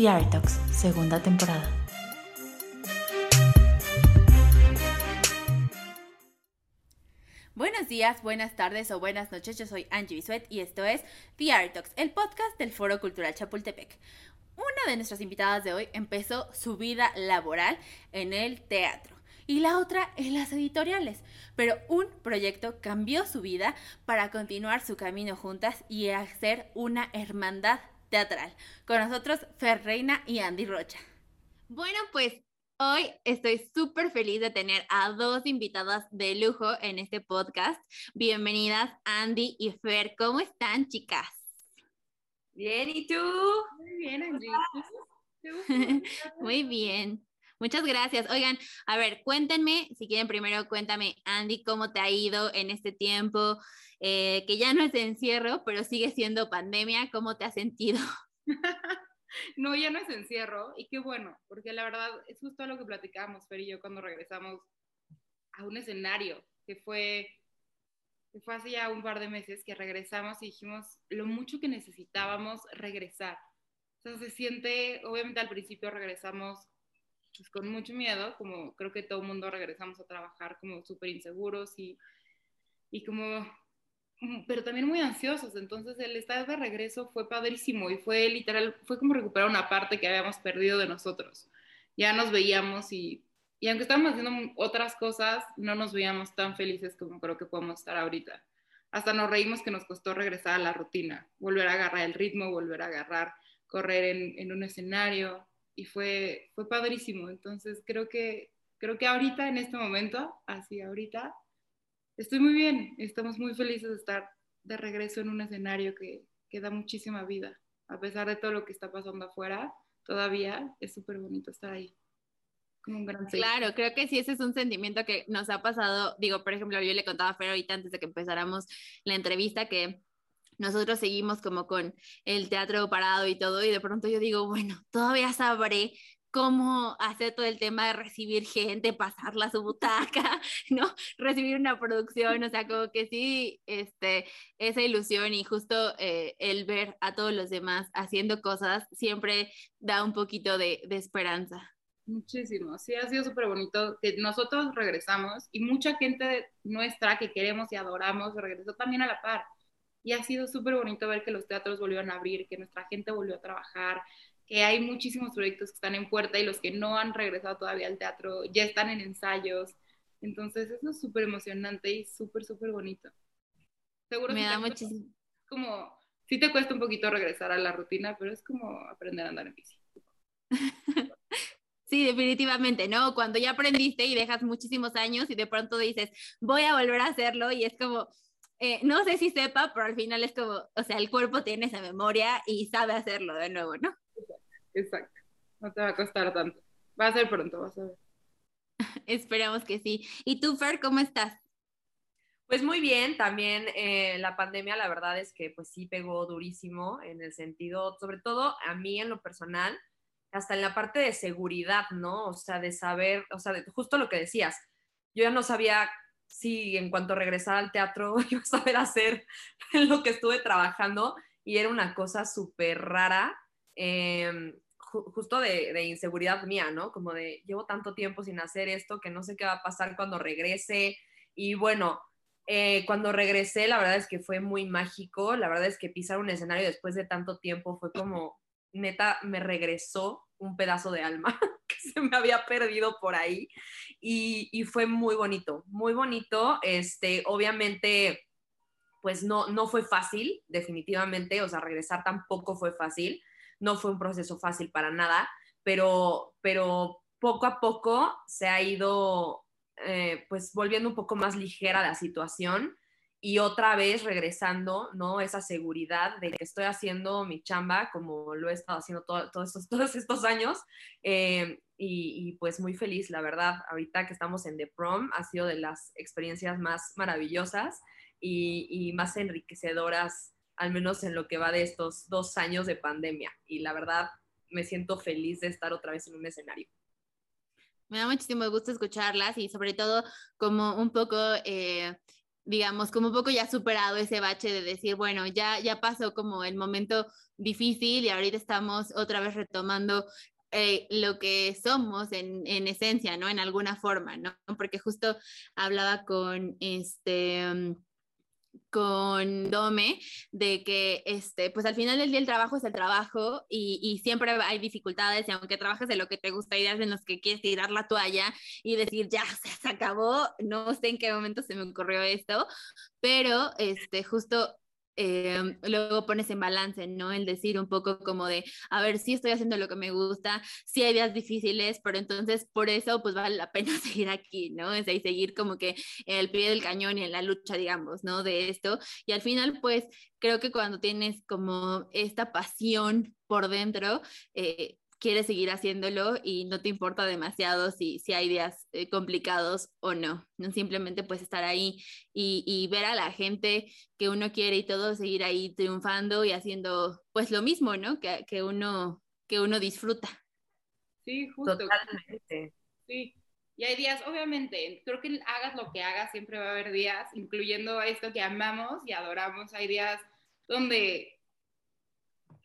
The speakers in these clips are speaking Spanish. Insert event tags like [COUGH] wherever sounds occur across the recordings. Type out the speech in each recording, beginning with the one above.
The Art Talks, segunda temporada. Buenos días, buenas tardes o buenas noches. Yo soy Angie Bisuet y esto es The Art Talks, el podcast del Foro Cultural Chapultepec. Una de nuestras invitadas de hoy empezó su vida laboral en el teatro y la otra en las editoriales. Pero un proyecto cambió su vida para continuar su camino juntas y hacer una hermandad teatral. Con nosotros, Fer Reina y Andy Rocha. Bueno, pues Hoy estoy súper feliz de tener a dos invitadas de lujo en este podcast. Bienvenidas Andy y Fer. ¿Cómo están, chicas? Bien, ¿y tú? Muy bien, Andy. [LAUGHS] Muy bien. Muchas gracias. Oigan, a ver, cuéntenme, si quieren primero, cuéntame, Andy, cómo te ha ido en este tiempo, eh, que ya no es encierro, pero sigue siendo pandemia, ¿cómo te has sentido? [LAUGHS] no, ya no es encierro, y qué bueno, porque la verdad es justo lo que platicamos, Fer y yo, cuando regresamos a un escenario, que fue, que fue hace ya un par de meses que regresamos y dijimos lo mucho que necesitábamos regresar. O sea, se siente, obviamente al principio regresamos pues, con mucho miedo, como creo que todo el mundo regresamos a trabajar como súper inseguros y, y como, pero también muy ansiosos. Entonces el estar de regreso fue padrísimo y fue literal, fue como recuperar una parte que habíamos perdido de nosotros. Ya nos veíamos y, y aunque estábamos haciendo otras cosas, no nos veíamos tan felices como creo que podemos estar ahorita. Hasta nos reímos que nos costó regresar a la rutina, volver a agarrar el ritmo, volver a agarrar, correr en, en un escenario, y fue, fue padrísimo. Entonces creo que, creo que ahorita, en este momento, así ahorita, estoy muy bien. Estamos muy felices de estar de regreso en un escenario que, que da muchísima vida. A pesar de todo lo que está pasando afuera, todavía es súper bonito estar ahí. Como un gran claro, creo que sí, ese es un sentimiento que nos ha pasado. Digo, por ejemplo, yo le contaba a Fer ahorita antes de que empezáramos la entrevista que nosotros seguimos como con el teatro parado y todo, y de pronto yo digo, bueno, todavía sabré cómo hacer todo el tema de recibir gente, pasarla a su butaca, [LAUGHS] ¿no? Recibir una producción, o sea, como que sí, este, esa ilusión y justo eh, el ver a todos los demás haciendo cosas siempre da un poquito de, de esperanza. Muchísimo, sí, ha sido súper bonito que nosotros regresamos y mucha gente nuestra que queremos y adoramos regresó también a la par y ha sido súper bonito ver que los teatros volvieron a abrir, que nuestra gente volvió a trabajar, que hay muchísimos proyectos que están en puerta y los que no han regresado todavía al teatro ya están en ensayos. Entonces eso es súper emocionante y súper, súper bonito. Seguro Me da muchísimo. Como, sí te cuesta un poquito regresar a la rutina, pero es como aprender a andar en bici. Sí, definitivamente, ¿no? Cuando ya aprendiste y dejas muchísimos años y de pronto dices, voy a volver a hacerlo y es como, eh, no sé si sepa, pero al final es como, o sea, el cuerpo tiene esa memoria y sabe hacerlo de nuevo, ¿no? Exacto, no te va a costar tanto. Va a ser pronto, vas a ver. [LAUGHS] Esperamos que sí. ¿Y tú, Fer, cómo estás? Pues muy bien, también eh, la pandemia la verdad es que pues sí pegó durísimo en el sentido, sobre todo a mí en lo personal, hasta en la parte de seguridad, ¿no? O sea, de saber, o sea, justo lo que decías, yo ya no sabía sí, en cuanto regresara al teatro, [LAUGHS] iba a saber hacer [LAUGHS] lo que estuve trabajando y era una cosa súper rara, em, justo de, inseguridad mía, ¿no? Como de, llevo tanto tiempo sin hacer esto que no sé qué va a pasar cuando regrese. Y bueno, eh, cuando regresé, la verdad es que fue muy mágico, la verdad es que pisar un escenario después de tanto tiempo fue como, neta, me regresó un pedazo de alma [LAUGHS] que se me había perdido por ahí y, fue muy bonito, muy bonito. Este, obviamente, pues no, no fue fácil, definitivamente, o sea, regresar tampoco fue fácil, no fue un proceso fácil para nada, pero, pero poco a poco se ha ido eh, pues volviendo un poco más ligera la situación y otra vez regresando, ¿no? Esa seguridad de que estoy haciendo mi chamba como lo he estado haciendo todos, estos, [LAUGHS] todos estos años. Eh, y, pues muy feliz, la verdad. Ahorita que estamos en The Prom, ha sido de las experiencias más maravillosas y más enriquecedoras, al menos en lo que va de estos dos años de pandemia. Y la verdad, me siento feliz de estar otra vez en un escenario. Me da muchísimo gusto escucharlas y sobre todo como un poco... Eh, digamos, como un poco ya superado ese bache de decir, bueno, ya, ya pasó como el momento difícil y ahorita estamos otra vez retomando eh, lo que somos en, en, esencia, ¿no? En alguna forma, ¿no? Porque justo hablaba con este mm, con Dome de que este pues al final del día el trabajo es el trabajo y, y, siempre hay dificultades y aunque trabajes de lo que te gusta días en los que quieres tirar la toalla y decir ya [LAUGHS] se acabó no sé en qué momento se me ocurrió esto pero este justo Em, luego pones en balance, ¿no? El decir un poco como de, a ver, sí estoy haciendo lo que me gusta, sí hay días difíciles, pero entonces por eso pues vale la pena [LAUGHS] seguir aquí, ¿no? Es ahí seguir como que en el pie del cañón y en la lucha, digamos, ¿no? De esto. Y al final pues creo que cuando tienes como esta pasión por dentro, eh, quieres seguir haciéndolo y no te importa demasiado si, si hay días eh, complicados o no. No simplemente pues estar ahí y, y, ver a la gente que uno quiere y todo, seguir ahí triunfando y haciendo pues lo mismo, ¿no? Que, que uno, que uno disfruta. Sí, justo. Totalmente. Sí. Y hay días, obviamente, creo que hagas lo que hagas, siempre va a haber días, incluyendo esto que amamos y adoramos. Hay días donde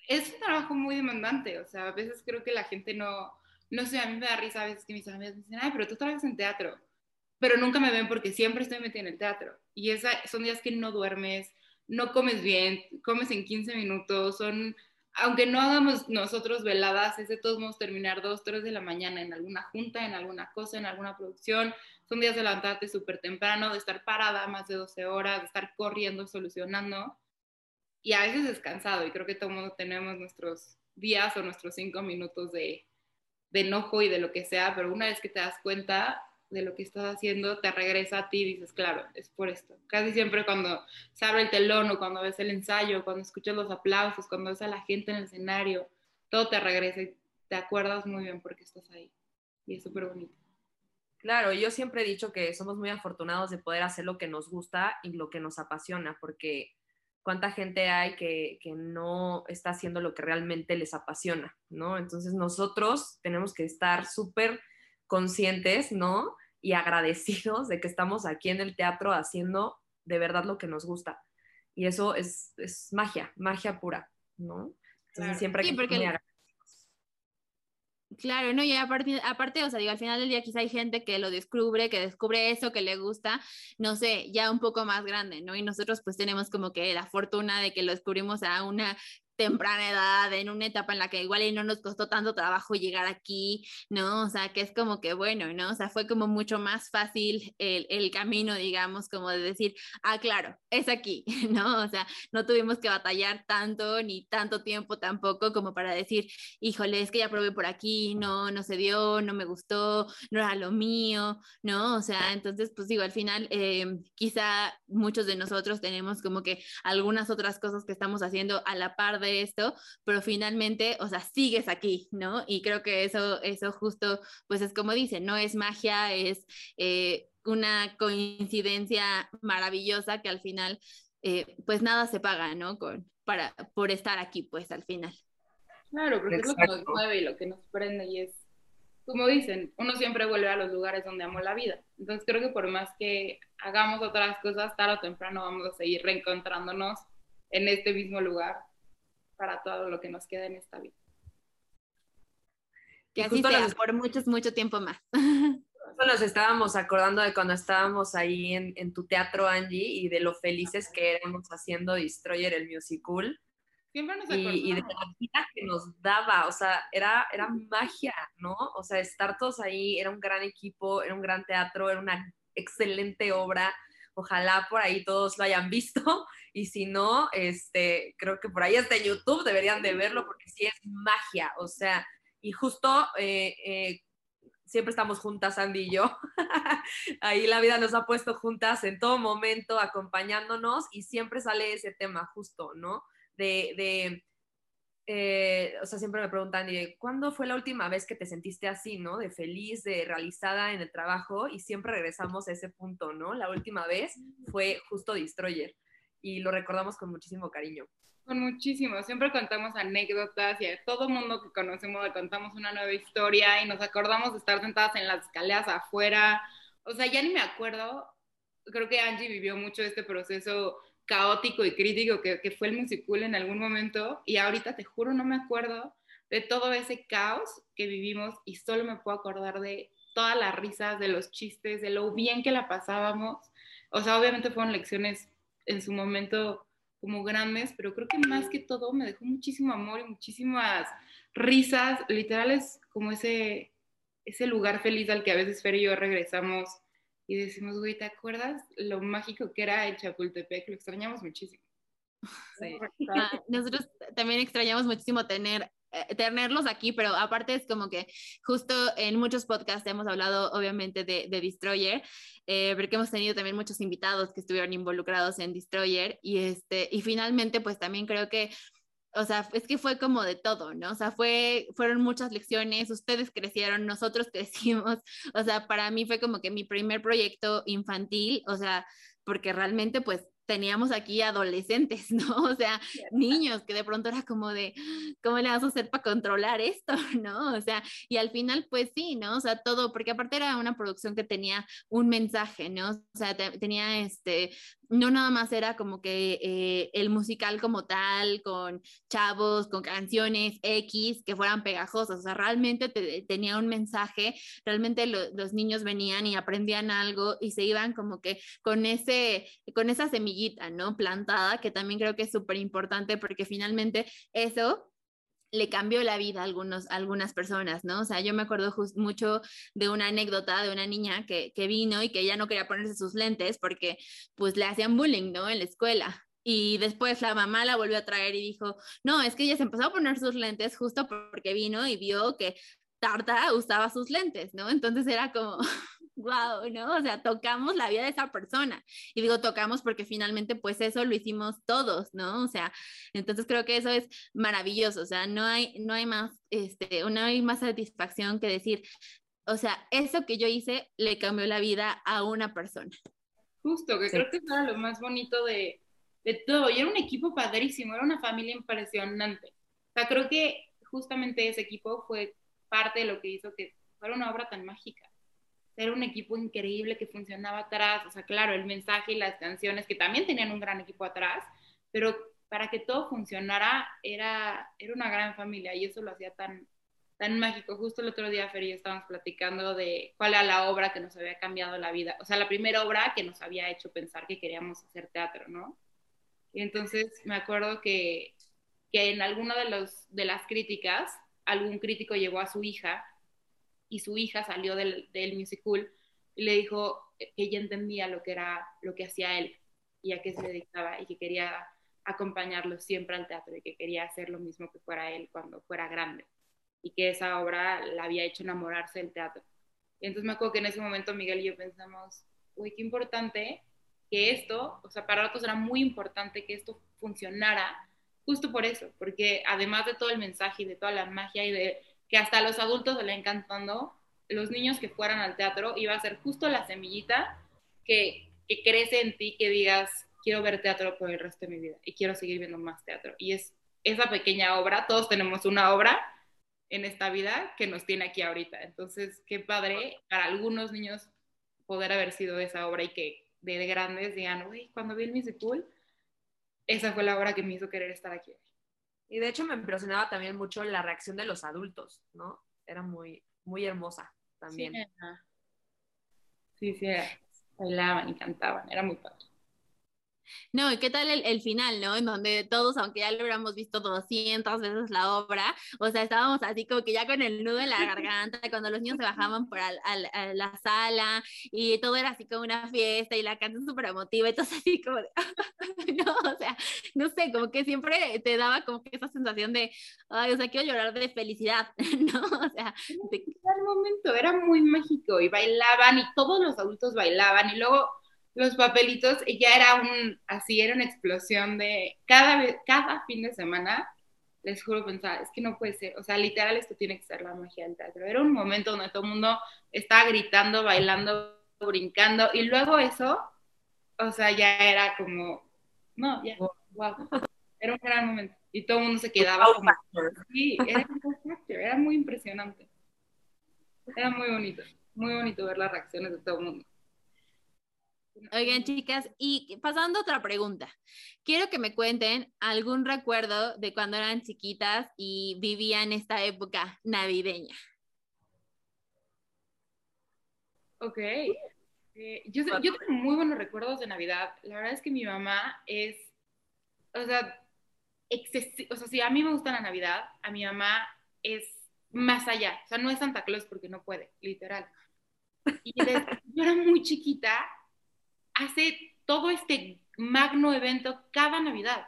es un trabajo muy demandante, o sea, a veces creo que la gente no, no sé, a mí me da risa a veces que mis amigas me dicen, ay, pero tú trabajas en teatro, pero nunca me ven porque siempre estoy metida en el teatro. Y esa, son días que no duermes, no comes bien, comes en 15 minutos, son, aunque no hagamos nosotros veladas, es de todos modos terminar dos, tres de la mañana en alguna junta, en alguna cosa, en alguna producción. Son días de levantarte súper temprano, de estar parada más de 12 horas, de estar corriendo, solucionando y a veces descansado y creo que todos tenemos nuestros días o nuestros cinco minutos de, de, enojo y de lo que sea, pero una vez que te das cuenta de lo que estás haciendo, te regresa a ti y dices, claro, es por esto. Casi siempre cuando se abre el telón o cuando ves el ensayo, cuando escuchas los aplausos, cuando ves a la gente en el escenario, todo te regresa y te acuerdas muy bien porque estás ahí. Y es súper bonito. Claro, yo siempre he dicho que somos muy afortunados de poder hacer lo que nos gusta y lo que nos apasiona, porque cuánta gente hay que, no está haciendo lo que realmente les apasiona, ¿no? Entonces nosotros tenemos que estar súper conscientes, ¿no? Y agradecidos de que estamos aquí en el teatro haciendo de verdad lo que nos gusta. Y eso es, magia, magia pura, ¿no? Entonces siempre hay que Claro, no, y aparte, aparte, o sea, digo, al final del día quizá hay gente que lo descubre, que descubre eso, que le gusta, no sé, ya un poco más grande, ¿no? Y nosotros pues tenemos como que la fortuna de que lo descubrimos a una temprana edad, en una etapa en la que igual y no nos costó tanto trabajo llegar aquí, ¿no? O sea, que es como que bueno, ¿no? O sea, fue como mucho más fácil el, el, camino, digamos, como de decir, ah, claro, es aquí, [LAUGHS] ¿no? O sea, no tuvimos que batallar tanto ni tanto tiempo tampoco como para decir, híjole, es que ya probé por aquí, no, no se dio, no me gustó, no era lo mío, ¿no? O sea, entonces, pues digo, al final, eh, quizá muchos de nosotros tenemos como que algunas otras cosas que estamos haciendo a la par de de esto, pero finalmente, o sea, sigues aquí, ¿no? Y creo que eso, eso justo, pues es como dicen, no es magia, es eh, una coincidencia maravillosa que al final, eh, pues nada se paga, ¿no? Con, para, por estar aquí, pues al final. Claro, porque es lo que nos mueve y lo que nos prende y es, como dicen, uno siempre vuelve a los lugares donde amó la vida. Entonces creo que por más que hagamos otras cosas, tarde o temprano vamos a seguir reencontrándonos en este mismo lugar para todo lo que nos queda en esta vida. Que así sea, por mucho, mucho tiempo más. Nos estábamos acordando de cuando estábamos ahí en, tu teatro, Angie, y de lo felices que éramos haciendo Destroyer el musical. Siempre nos y, y, de la vida que nos daba, o sea, era, era magia, ¿no? O sea, estar todos ahí, era un gran equipo, era un gran teatro, era una excelente obra. Ojalá por ahí todos lo hayan visto [LAUGHS] y si no, este, creo que por ahí está en YouTube, deberían de verlo porque sí es magia, o sea, y justo eh, eh, siempre estamos juntas, Andy y yo. [LAUGHS] ahí la vida nos ha puesto juntas en todo momento, acompañándonos y siempre sale ese tema justo, ¿no? De, de eh, o sea, siempre me preguntan, ¿cuándo fue la última vez que te sentiste así, ¿no? De feliz, de realizada en el trabajo y siempre regresamos a ese punto, ¿no? La última vez fue justo Destroyer y lo recordamos con muchísimo cariño. Con muchísimo, siempre contamos anécdotas y a todo mundo que conocemos le contamos una nueva historia y nos acordamos de estar sentadas en las escaleras afuera. O sea, ya ni me acuerdo creo que Angie vivió mucho este proceso caótico y crítico que, fue el musical en algún momento y ahorita te juro no me acuerdo de todo ese caos que vivimos y solo me puedo acordar de todas las risas, de los chistes, de lo bien que la pasábamos. O sea, obviamente fueron lecciones en su momento como grandes, pero creo que más que todo me dejó muchísimo amor y muchísimas risas, literales como ese, ese lugar feliz al que a veces Fer y yo regresamos y decimos, güey, ¿te acuerdas lo mágico que era el Chapultepec? Lo extrañamos muchísimo. [LAUGHS] Sí. Ah, nosotros también extrañamos muchísimo tener eh, tenerlos aquí, pero aparte es como que justo en muchos podcasts hemos hablado obviamente de, de Destroyer, eh, porque hemos tenido también muchos invitados que estuvieron involucrados en Destroyer y, este, y finalmente pues también creo que o sea, es que fue como de todo, ¿no? O sea, fue, fueron muchas lecciones, ustedes crecieron, nosotros [LAUGHS] crecimos, o sea, para mí fue como que mi primer proyecto infantil, o sea, porque realmente pues teníamos aquí adolescentes, [LAUGHS] ¿no? O sea, niños que de pronto era como de, ¿cómo le vas a hacer para controlar esto, [LAUGHS] ¿no? O sea, y al final, pues sí, ¿no? O sea, todo, porque aparte era una producción que tenía un mensaje, ¿no? O sea, tenía este, no nada más era como que eh, el musical como tal, con chavos, con canciones X que fueran pegajosas, o sea, realmente tenía un mensaje, realmente los niños venían y aprendían algo y se iban como que con, ese, con esa semillita, ¿no? Plantada, que también creo que es súper importante porque finalmente eso le cambió la vida a, algunos, algunas personas, ¿no? O sea, yo me acuerdo mucho de una anécdota de una niña que, que vino y que ella no quería ponerse sus lentes porque pues le hacían bullying, ¿no? En la escuela. Y después la mamá la volvió a traer y dijo, no, es que ella se empezó a poner sus lentes justo porque vino y vio que Tarta usaba sus lentes, ¿no? Entonces era como, [LAUGHS] wow, ¿no? O sea, tocamos la vida de esa persona. Y digo tocamos porque finalmente pues eso lo hicimos todos, ¿no? O sea, entonces creo que eso es maravilloso, o sea, no hay, no hay más, este, no hay más satisfacción que decir, o sea, eso que yo hice le cambió la vida a una persona. Justo, que creo que era lo más bonito de, de todo. Y era un equipo padrísimo, era una familia impresionante. O sea, creo que justamente ese equipo fue parte de lo que hizo que fuera una obra tan mágica era un equipo increíble que funcionaba atrás, o sea, claro, el mensaje y las canciones, que también tenían un gran equipo atrás, pero para que todo funcionara era, era una gran familia y eso lo hacía tan, tan mágico. Justo el otro día, Fer y yo estábamos platicando de cuál era la obra que nos había cambiado la vida, o sea, la primera obra que nos había hecho pensar que queríamos hacer teatro, ¿no? Y entonces me acuerdo que, que en alguna de, los, de las críticas, algún crítico llevó a su hija y su hija salió del, del musical y le dijo que ella entendía lo que era, lo que hacía él y a qué se dedicaba y que quería acompañarlo siempre al teatro y que quería hacer lo mismo que fuera él cuando fuera grande y que esa obra la había hecho enamorarse del teatro. Y entonces me acuerdo que en ese momento Miguel y yo pensamos, uy, qué importante que esto, o sea, para nosotros era muy importante que esto funcionara justo por eso, porque además de todo el mensaje y de toda la magia y de que hasta los adultos le encantando, los niños que fueran al teatro iba a ser justo la semillita que, que crece en ti, que digas, quiero ver teatro por el resto de mi vida y quiero seguir viendo más teatro. Y es esa pequeña obra, todos tenemos una obra en esta vida que nos tiene aquí ahorita. Entonces, qué padre para algunos niños poder haber sido esa obra y que de grandes digan, uy, cuando vi el musical, esa fue la obra que me hizo querer estar aquí y de hecho me impresionaba también mucho la reacción de los adultos, ¿no? Era muy, muy hermosa también. Sí, sí, bailaban y cantaban, era muy padre. No, ¿y qué tal el, final, no? En donde todos, aunque ya lo hubiéramos visto 200 veces la obra, o sea, estábamos así como que ya con el nudo en la garganta, cuando los niños se bajaban por a la sala y todo era así como una fiesta y la canción súper emotiva, entonces así como de, [LAUGHS] no, o sea, no sé, como que siempre te daba como que esa sensación de, ay, o sea, quiero llorar de felicidad, [LAUGHS] ¿no? O sea, de... momento era muy mágico y bailaban y todos los adultos bailaban y luego los papelitos, y ya era un, así, era una explosión de cada, cada fin de semana, les juro pensar, es que no puede ser, o sea, literal esto tiene que ser la magia del teatro. Era un momento donde todo el mundo estaba gritando, bailando, brincando, y luego eso, o sea, ya era como, no, ya, wow, era un gran momento. Y todo el mundo se quedaba como, sí, era, era muy impresionante. Era muy bonito, muy bonito ver las reacciones de todo el mundo. Oigan, chicas, y pasando a otra pregunta. Quiero que me cuenten algún recuerdo de cuando eran chiquitas y vivían esta época navideña. Ok. Eh, yo, yo tengo muy buenos recuerdos de Navidad. La verdad es que mi mamá es, o sea, o sea, si a mí me gusta la Navidad, a mi mamá es más allá. O sea, no es Santa Claus porque no puede, literal. Y desde yo era muy chiquita, hace todo este magno evento cada Navidad.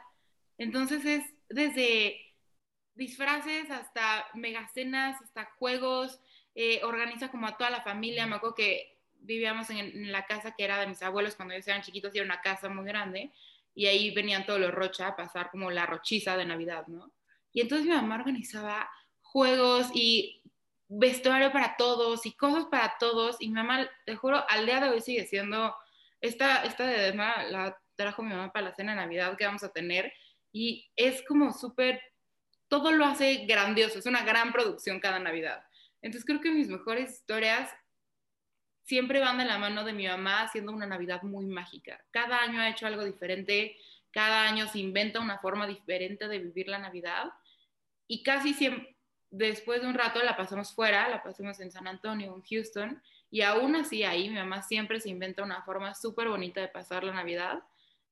Entonces es desde disfraces hasta megacenas, hasta juegos, eh, organiza como a toda la familia. Me acuerdo que vivíamos en, la casa que era de mis abuelos cuando ellos eran chiquitos era una casa muy grande y ahí venían todos los Rocha a pasar como la rochiza de Navidad, ¿no? Y entonces mi mamá organizaba juegos y vestuario para todos y cosas para todos y mi mamá, te juro, al día de hoy sigue siendo, esta, esta de la trajo mi mamá para la cena de Navidad que vamos a tener y es como súper, todo lo hace grandioso, es una gran producción cada Navidad. Entonces creo que mis mejores historias siempre van de la mano de mi mamá haciendo una Navidad muy mágica. Cada año ha hecho algo diferente, cada año se inventa una forma diferente de vivir la Navidad y casi siempre, después de un rato la pasamos fuera, la pasamos en San Antonio, en Houston, y aún así ahí mi mamá siempre se inventa una forma súper bonita de pasar la Navidad.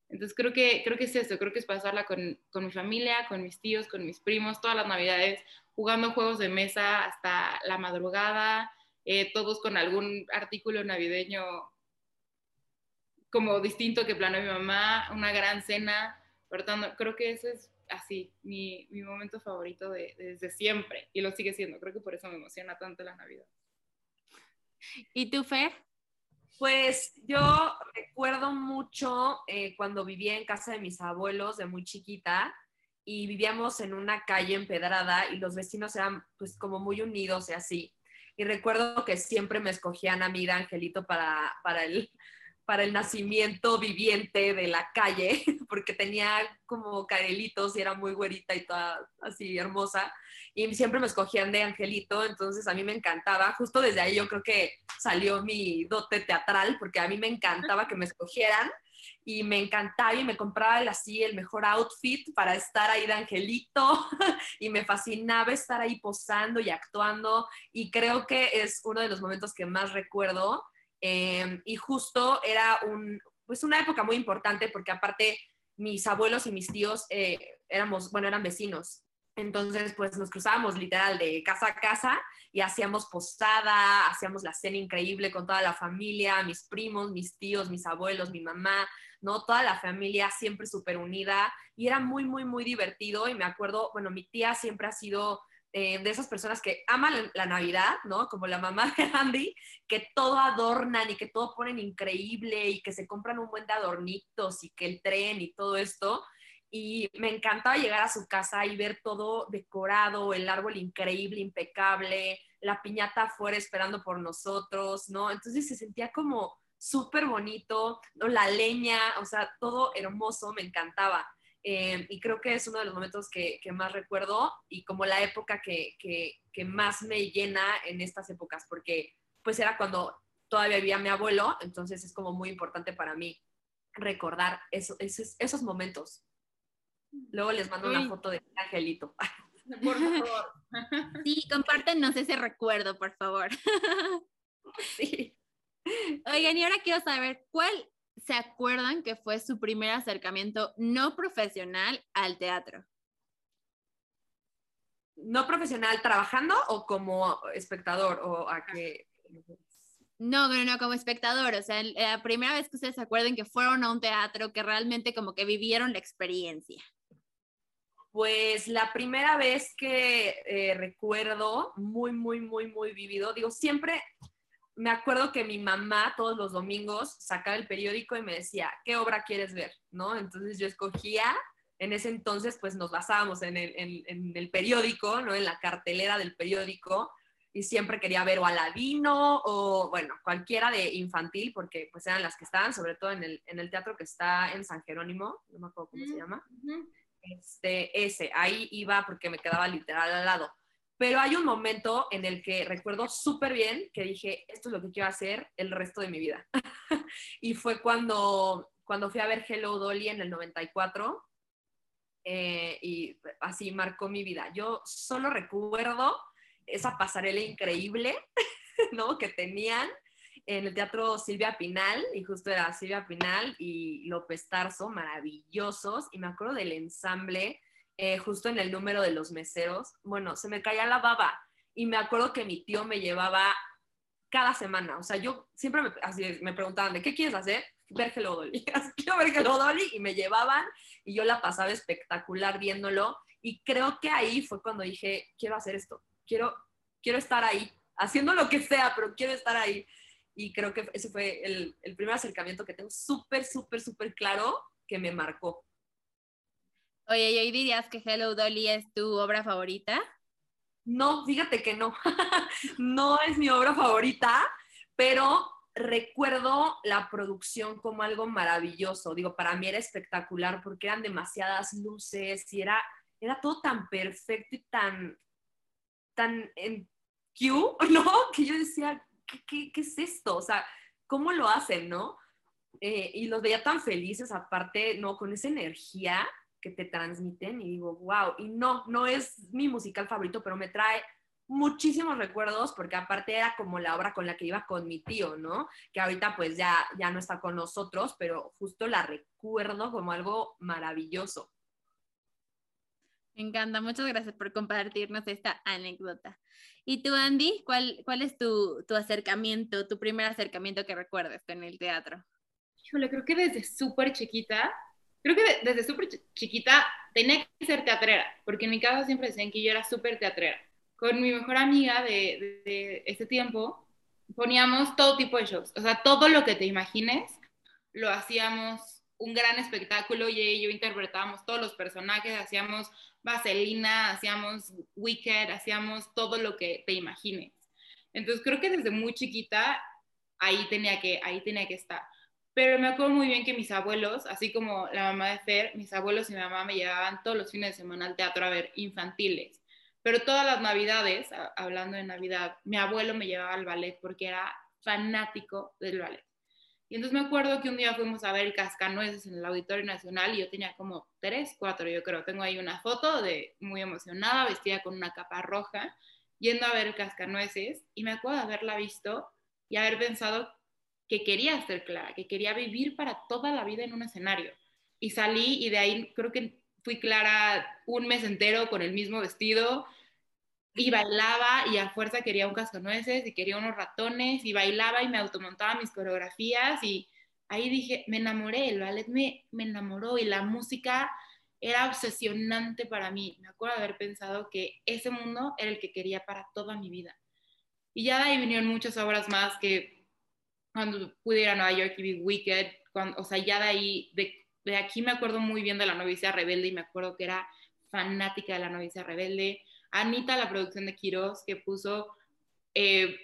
Entonces creo que, creo que es eso, creo que es pasarla con, con mi familia, con mis tíos, con mis primos, todas las Navidades, jugando juegos de mesa hasta la madrugada, eh, todos con algún artículo navideño como distinto que planeó mi mamá, una gran cena. Por tanto, creo que ese es así, mi, mi momento favorito de, desde siempre y lo sigue siendo. Creo que por eso me emociona tanto la Navidad. ¿Y tú, Fer? Pues yo recuerdo mucho eh, cuando vivía en casa de mis abuelos de muy chiquita y vivíamos en una calle empedrada y los vecinos eran pues como muy unidos y así. Y recuerdo que siempre me escogían a mí de Angelito para, para, el, para el nacimiento viviente de la calle, [LAUGHS] porque tenía como carelitos y era muy güerita y toda así hermosa. Y siempre me escogían de Angelito, entonces a mí me encantaba. Justo desde ahí yo creo que salió mi dote teatral, porque a mí me encantaba que me escogieran y me encantaba y me compraba así el mejor outfit para estar ahí de angelito [LAUGHS] y me fascinaba estar ahí posando y actuando y creo que es uno de los momentos que más recuerdo em, y justo era un, pues una época muy importante porque aparte mis abuelos y mis tíos eh, éramos, bueno, eran vecinos. Entonces, pues nos cruzábamos literal de casa a casa y hacíamos posada, hacíamos la cena increíble con toda la familia, mis primos, mis tíos, mis abuelos, mi mamá, ¿no? Toda la familia siempre súper unida y era muy, muy, muy divertido y me acuerdo, bueno, mi tía siempre ha sido eh, de esas personas que aman la, Navidad, ¿no? Como la mamá de Andy, que todo adornan y que todo ponen increíble y que se compran un buen de adornitos y que el tren y todo esto. Y me encantaba llegar a su casa y ver todo decorado, el árbol increíble, impecable, la piñata afuera esperando por nosotros, ¿no? Entonces se sentía como súper bonito, la leña, o sea, todo hermoso, me encantaba. Eh, y creo que es uno de los momentos que, más recuerdo y como la época que, más me llena en estas épocas, porque pues era cuando todavía vivía mi abuelo, entonces es como muy importante para mí recordar esos, esos momentos. Luego les mando una foto de Angelito. [LAUGHS] Por favor. Sí, compártenos ese recuerdo, por favor. [LAUGHS] Sí. Oigan, y ahora quiero saber, ¿cuál se acuerdan que fue su primer acercamiento no profesional al teatro? ¿No profesional trabajando o como espectador? ¿O a qué? No, no, no, como espectador. O sea, la primera vez que ustedes se acuerden que fueron a un teatro, que realmente como que vivieron la experiencia. Pues la primera vez que eh, recuerdo, muy, muy, muy, muy vivido, digo, siempre me acuerdo que mi mamá todos los domingos sacaba el periódico y me decía, ¿qué obra quieres ver? ¿No? Entonces yo escogía, en ese entonces pues nos basábamos en el, periódico, ¿no? En la cartelera del periódico y siempre quería ver o Aladino o, bueno, cualquiera de infantil, porque pues eran las que estaban, sobre todo en el, en el teatro que está en San Jerónimo, no me acuerdo cómo se llama. Este, ese, ahí iba porque me quedaba literal al lado pero hay un momento en el que recuerdo súper bien que dije, esto es lo que quiero hacer el resto de mi vida. [LAUGHS] y fue cuando, cuando fui a ver Hello Dolly en el 94 eh, y así marcó mi vida. Yo solo recuerdo esa pasarela increíble, [LAUGHS] ¿no? Que tenían en el teatro Silvia Pinal, y justo era Silvia Pinal y López Tarso, maravillosos, y me acuerdo del ensamble, eh, justo en el número de los meseros, bueno, se me caía la baba, y me acuerdo que mi tío me llevaba cada semana, o sea, yo siempre me, así, me preguntaban, ¿de qué quieres hacer? Ver Hello Dolly, [LAUGHS] quiero ver Hello Dolly, y me llevaban, y yo la pasaba espectacular viéndolo, y creo que ahí fue cuando dije, quiero hacer esto, quiero, quiero estar ahí, haciendo lo que sea, pero quiero estar ahí. Y creo que ese fue el, el primer acercamiento que tengo súper, súper, súper claro que me marcó. Oye, ¿y hoy dirías que Hello Dolly es tu obra favorita? No, fíjate que no. [LAUGHS] no es mi obra favorita, pero recuerdo la producción como algo maravilloso. Digo, para mí era espectacular porque eran demasiadas luces y era, era todo tan perfecto y tan, tan en Q, [LAUGHS] ¿no? Que yo decía, ¿qué, qué, es esto? O sea, ¿cómo lo hacen, no? Eh, y los veía tan felices, aparte, ¿no? Con esa energía que te transmiten y digo, wow, y no, no es mi musical favorito, pero me trae muchísimos recuerdos porque aparte era como la obra con la que iba con mi tío, ¿no? Que ahorita pues ya, ya no está con nosotros, pero justo la recuerdo como algo maravilloso. Me encanta, muchas gracias por compartirnos esta anécdota. ¿Y tú, Andy, cuál, cuál es tu, tu acercamiento, tu primer acercamiento que recuerdes con el teatro? Híjole, creo que desde súper chiquita, creo que desde súper chiquita tenía que ser teatrera, porque en mi casa siempre decían que yo era súper teatrera. Con mi mejor amiga de, de, de ese tiempo poníamos todo tipo de shows, o sea, todo lo que te imagines, lo hacíamos un gran espectáculo y yo interpretábamos todos los personajes, hacíamos Vaselina, hacíamos Wicked, hacíamos todo lo que te imagines. Entonces creo que desde muy chiquita ahí tenía que, ahí tenía que estar. Pero me acuerdo muy bien que mis abuelos, así como la mamá de Fer, mis abuelos y mi mamá me llevaban todos los fines de semana al teatro a ver infantiles. Pero todas las navidades, hablando de Navidad, mi abuelo me llevaba al ballet porque era fanático del ballet. Y entonces me acuerdo que un día fuimos a ver el Cascanueces en el Auditorio Nacional y yo tenía como tres, cuatro, yo creo. Tengo ahí una foto de muy emocionada, vestida con una capa roja, yendo a ver el Cascanueces y me acuerdo de haberla visto y haber pensado que quería ser Clara, que quería vivir para toda la vida en un escenario. Y salí y de ahí creo que fui Clara un mes entero con el mismo vestido, y bailaba y a fuerza quería un cascanueces y quería unos ratones y bailaba y me automontaba mis coreografías y ahí dije, me enamoré, el ballet me, me enamoró y la música era obsesionante para mí. Me acuerdo de haber pensado que ese mundo era el que quería para toda mi vida. Y ya de ahí vinieron muchas obras más que cuando pude ir a Nueva York y vi Wicked, cuando, o sea, ya de ahí, de, de aquí me acuerdo muy bien de la novicia rebelde y me acuerdo que era fanática de la novicia rebelde Anita, la producción de Quiroz, que puso, eh,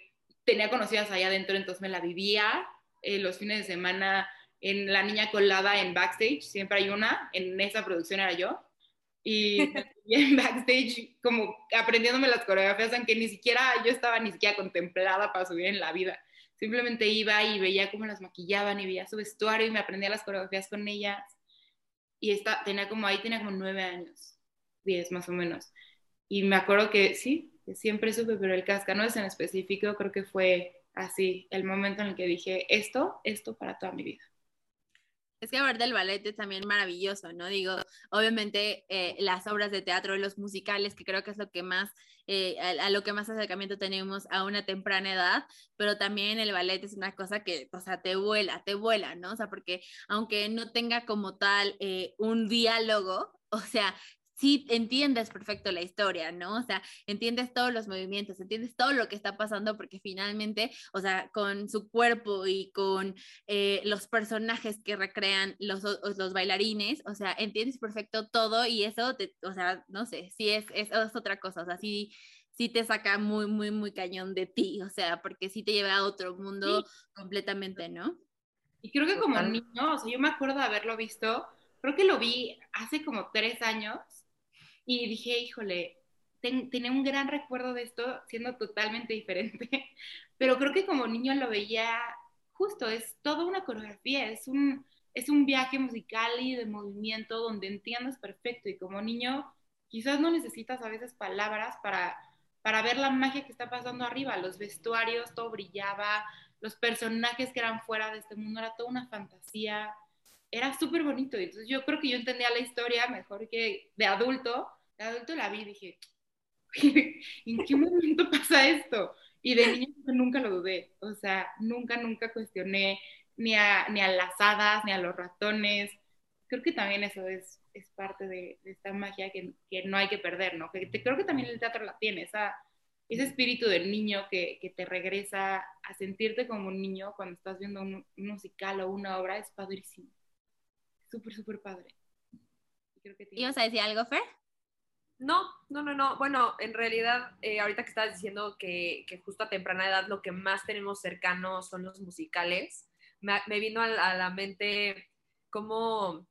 tenía conocidas allá adentro, entonces me la vivía eh, los fines de semana en La Niña Colada en backstage, siempre hay una, en esa producción era yo, [LAUGHS] [LAUGHS] y, en backstage como aprendiéndome las coreografías, aunque ni siquiera yo estaba ni siquiera contemplada para subir en la vida. Simplemente iba y veía cómo las maquillaban y veía su vestuario y me aprendía las coreografías con ellas. Y esta, tenía como, ahí tenía como nueve años, diez más o menos. Y me acuerdo que sí, siempre supe, pero el cascanueces en específico creo que fue así, el momento en el que dije, esto, esto para toda mi vida. Es que hablar del ballet es también maravilloso, ¿no? Digo, obviamente eh, las obras de teatro, los musicales, que creo que es lo que más, eh, a, a, lo que más acercamiento tenemos a una temprana edad, pero también el ballet es una cosa que, o sea, te vuela, te vuela, ¿no? O sea, porque aunque no tenga como tal eh, un diálogo, [LAUGHS] o sea, sí entiendes perfecto la historia, ¿no? O sea, entiendes todos los movimientos, entiendes todo lo que está pasando porque finalmente, o sea, con su cuerpo y con eh, los personajes que recrean los, los bailarines, o sea, entiendes perfecto todo y eso, te, o sea, no sé, sí es, es, es otra cosa, o sea, sí sí te saca muy, muy, muy cañón de ti, o sea, porque sí te lleva a otro mundo sí. completamente, ¿no? Y creo que como niño, o sea, yo me acuerdo de haberlo visto, creo que lo vi hace como tres años y dije, híjole, tenía un gran recuerdo de esto siendo totalmente diferente, [LAUGHS] pero creo que como niño lo veía justo, es toda una coreografía, es un, es un viaje musical y de movimiento donde entiendes perfecto y como niño quizás no necesitas a veces palabras para, para ver la magia que está pasando arriba, los vestuarios, todo brillaba, los personajes que eran fuera de este mundo, era toda una fantasía, era súper bonito. Entonces yo creo que yo entendía la historia mejor que de adulto. De adulto la vi y dije, ¿en qué momento pasa esto? Y de niño nunca lo dudé, o sea, nunca, nunca cuestioné ni a, ni a las hadas, ni a los ratones. Creo que también eso es, es parte de, esta magia que, que, no hay que perder, ¿no? Que creo que también el teatro la tiene, esa, ese espíritu del niño que, que, te regresa a sentirte como un niño cuando estás viendo un, musical o una obra, es padrísimo. Súper, súper padre. Creo que ¿Ibas a decir algo, Fer? No, no, no, no. Bueno, en realidad, eh, ahorita que estabas diciendo que, que, justo a temprana edad lo que más tenemos cercano son los musicales, me, vino a, la mente cómo,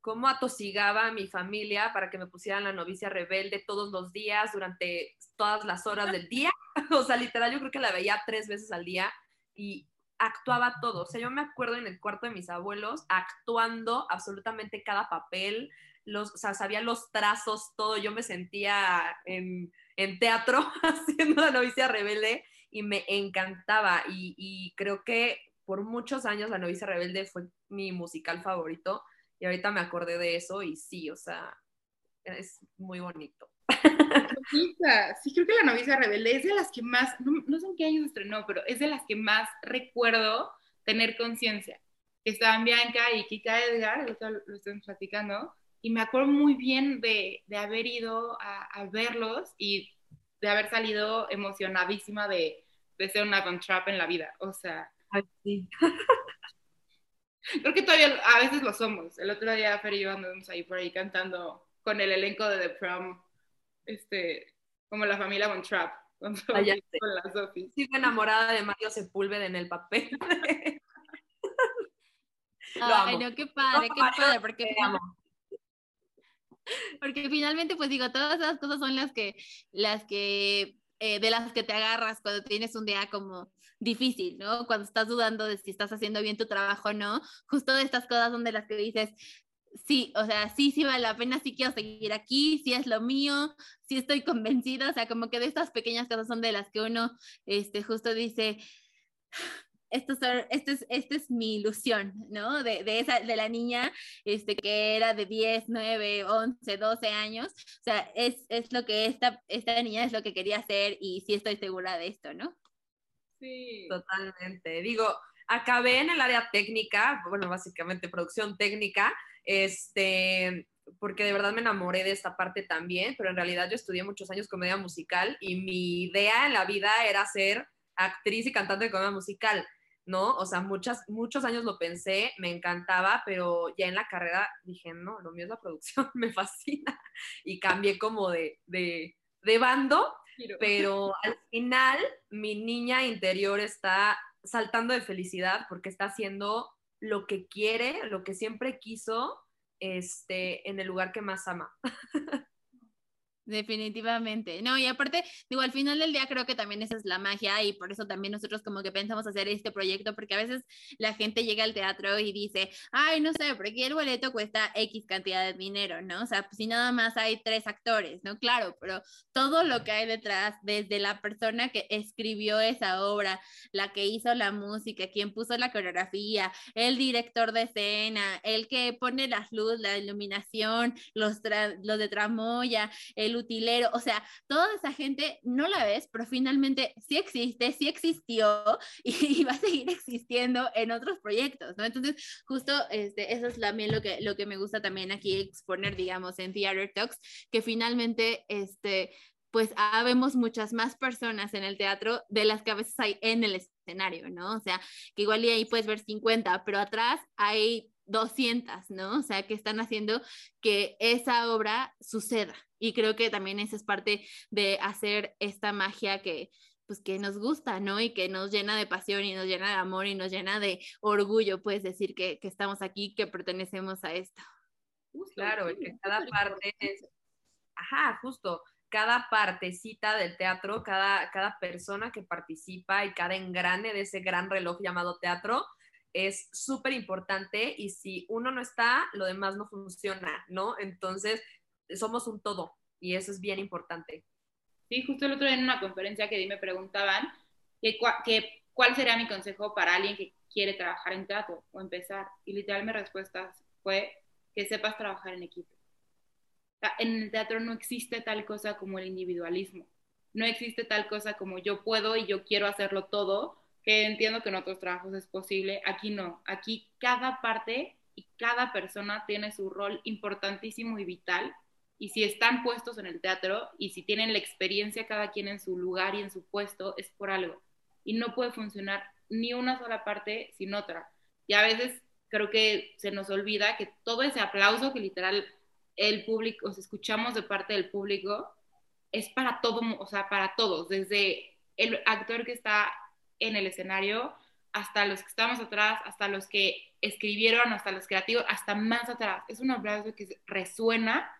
cómo atosigaba a mi familia para que me pusieran la novicia rebelde todos los días, durante todas las horas del día. [LAUGHS] o sea, literal, yo creo que la veía tres veces al día y actuaba todo. O sea, yo me acuerdo en el cuarto de mis abuelos actuando absolutamente cada papel, los, sabía los trazos, todo. Yo me sentía en, teatro [LAUGHS] haciendo la novicia rebelde y me encantaba. Y, creo que por muchos años la novicia rebelde fue mi musical favorito. Y ahorita me acordé de eso y sí, o sea, es muy bonito. [LAUGHS] Sí, creo que la novicia rebelde es de las que más, no, sé en qué año estrenó, pero es de las que más recuerdo tener conciencia. Estaban Bianca y Kika Edgar, lo estamos platicando, y me acuerdo muy bien de, de haber ido a, verlos y de haber salido emocionadísima de, de ser una Von Trap en la vida. O sea. sí. [LAUGHS] creo que todavía a veces lo somos. El otro día Fer y yo andamos ahí por ahí cantando con el elenco de The Prom, este, como la familia Von Trap. [LAUGHS] Con, con la Sophie. Sigo enamorada de Mario Sepúlveda en el papel. [LAUGHS] Ay, no, qué padre, qué padre, porque [LAUGHS] porque finalmente, pues digo, todas esas cosas son las que, las que, eh, de las que te agarras cuando tienes un día como difícil, ¿no? Cuando estás dudando de si estás haciendo bien tu trabajo o no, justo de estas cosas son de las que dices, sí, o sea, sí, sí vale la pena, sí quiero seguir aquí, sí es lo mío, sí estoy convencida, o sea, como que de estas pequeñas cosas son de las que uno, este, justo dice, esto, esto, es, esta es mi ilusión, ¿no? De, de, esa, de la niña este, que era de 10, 9, 11, 12 años. O sea, es, es lo que esta, esta niña es lo que quería hacer y sí estoy segura de esto, ¿no? Sí. Totalmente. Digo, acabé en el área técnica, bueno, básicamente producción técnica, este, porque de verdad me enamoré de esta parte también, pero en realidad yo estudié muchos años comedia musical y mi idea en la vida era ser actriz y cantante de comedia musical. ¿No? O sea, muchas, muchos años lo pensé, me encantaba, pero ya en la carrera dije, no, lo mío es la producción, [LAUGHS] me fascina. Y cambié como de, de, de bando, pero al final mi niña interior está saltando de felicidad porque está haciendo lo que quiere, lo que siempre quiso, este, en el lugar que más ama. [LAUGHS] Definitivamente. No, y aparte, digo, al final del día creo que también esa es la magia y por eso también nosotros como que pensamos hacer este proyecto, porque a veces la gente llega al teatro y dice, ay, no sé, porque el boleto cuesta X cantidad de dinero, ¿no? O sea, pues, si nada más hay tres actores, ¿no? Claro, pero todo lo que hay detrás, desde la persona que escribió esa obra, la que hizo la música, quien puso la coreografía, el director de escena, el que pone las luces, la iluminación, los, los de tramoya, el utilero, o sea, toda esa gente no la ves, pero finalmente sí existe, sí existió [LAUGHS] y, va a seguir existiendo en otros proyectos, ¿no? Entonces, justo este, eso es también lo que, lo que me gusta también aquí exponer, digamos, en Theater Talks, que finalmente, este, pues habemos muchas más personas en el teatro de las que a veces hay en el escenario, ¿no? O sea, que igual y ahí puedes ver 50, pero atrás hay 200, ¿no? O sea, que están haciendo que esa obra suceda. Y creo que también esa es parte de hacer esta magia que, pues que nos gusta, ¿no? Y que nos llena de pasión y nos llena de amor y nos llena de orgullo, puedes decir que, que estamos aquí, que pertenecemos a esto. claro, que cada parte es, ajá, justo, cada partecita del teatro, cada, cada persona que participa y cada engrane de ese gran reloj llamado teatro es súper importante y si uno no está, lo demás no funciona, ¿no? Entonces, somos un todo y eso es bien importante. Sí, justo el otro día en una conferencia que di me preguntaban que, que, cuál sería mi consejo para alguien que quiere trabajar en teatro o empezar. Y literal mi respuesta fue que sepas trabajar en equipo. en el teatro no existe tal cosa como el individualismo. No existe tal cosa como yo puedo y yo quiero hacerlo todo, que entiendo que en otros trabajos es posible. Aquí no. Aquí cada parte y cada persona tiene su rol importantísimo y vital y si están puestos en el teatro y si tienen la experiencia cada quien en su lugar y en su puesto, es por algo. Y no puede funcionar ni una sola parte sin otra. Y a veces creo que se nos olvida que todo ese aplauso que literal el público, os escuchamos de parte del público, es para todo, o sea, para todos, desde el actor que está en el escenario hasta los que estamos atrás, hasta los que escribieron, hasta los creativos, hasta más atrás. Es un aplauso que resuena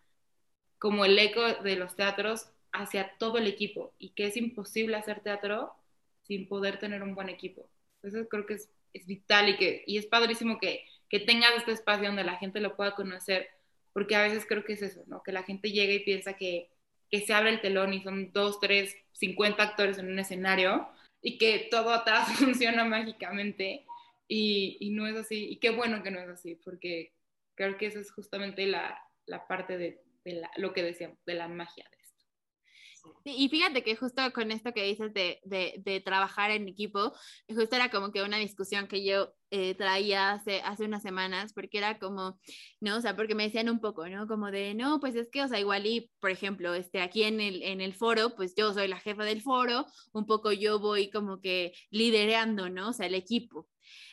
como el eco de los teatros hacia todo el equipo y que es imposible hacer teatro sin poder tener un buen equipo. Eso creo que es, es vital y, que, y es padrísimo que, que tengas este espacio donde la gente lo pueda conocer, porque a veces creo que es eso, ¿no? Que la gente llega y piensa que, que se abre el telón y son dos, tres, cincuenta actores en un escenario y que todo atrás [LAUGHS] funciona mágicamente y, y, no es así. Y qué bueno que no es así, porque creo que esa es justamente la, la parte de, de lo que decíamos, de la magia de esto. y fíjate que justo con esto que dices de, de, de, trabajar en equipo, justo era como que una discusión que yo eh, traía hace, unas semanas, porque era como, ¿no? O sea, porque me decían un poco, ¿no? Como de, no, pues es que, o sea, igual y, por ejemplo, este, aquí en el, en el foro, pues yo soy la jefa del foro, un poco yo voy como que liderando, ¿no? O sea, el equipo.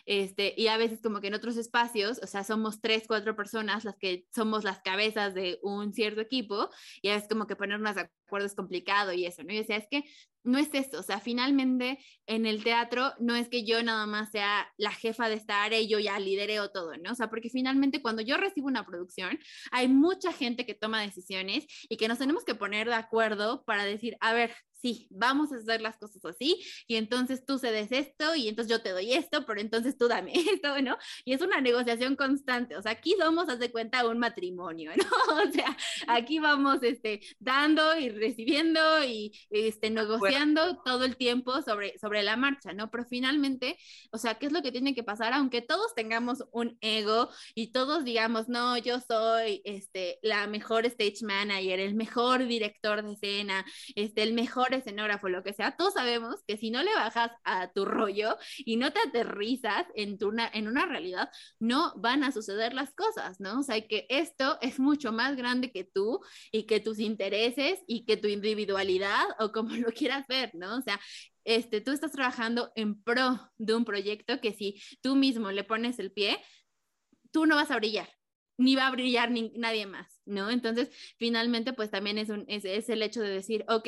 Este, y a veces como que en otros espacios, o sea, somos tres, cuatro personas las que somos las cabezas de un cierto equipo y a veces como que ponernos de acuerdo es complicado y eso, ¿no? Y decía, es que no es esto, o sea, finalmente en el teatro no es que yo nada más sea la jefa de esta área y yo ya lidereo todo, ¿no? O sea, porque finalmente cuando yo recibo una producción, hay mucha gente que toma decisiones y que nos tenemos que poner de acuerdo para decir, a ver, sí, vamos a hacer las cosas así, y entonces tú cedes esto, y entonces yo te doy esto, pero entonces tú dame [LAUGHS] esto, ¿no? Y es una negociación constante, o sea, aquí somos, haz de cuenta, un matrimonio, ¿no? [LAUGHS] O sea, aquí vamos, este, dando y recibiendo y, este, negociando todo el tiempo sobre, sobre la marcha, ¿no? Pero finalmente, o sea, ¿qué es lo que tiene que pasar? Aunque todos tengamos un ego y todos digamos, no, yo soy, este, la mejor stage manager, el mejor director de escena, este, el mejor escenógrafo, lo que sea, todos sabemos que si no le bajas a tu rollo y no te aterrizas en, tu una, en una realidad, no van a suceder las cosas, ¿no? O sea, que esto es mucho más grande que tú y que tus intereses y que tu individualidad o como [LAUGHS] lo quieras ver, ¿no? O sea, este, tú estás trabajando en pro de un proyecto que si tú mismo le pones el pie, tú no vas a brillar, ni va a brillar ni, nadie más, ¿no? Entonces, finalmente, pues también es, un, es, es, el hecho de decir, ok,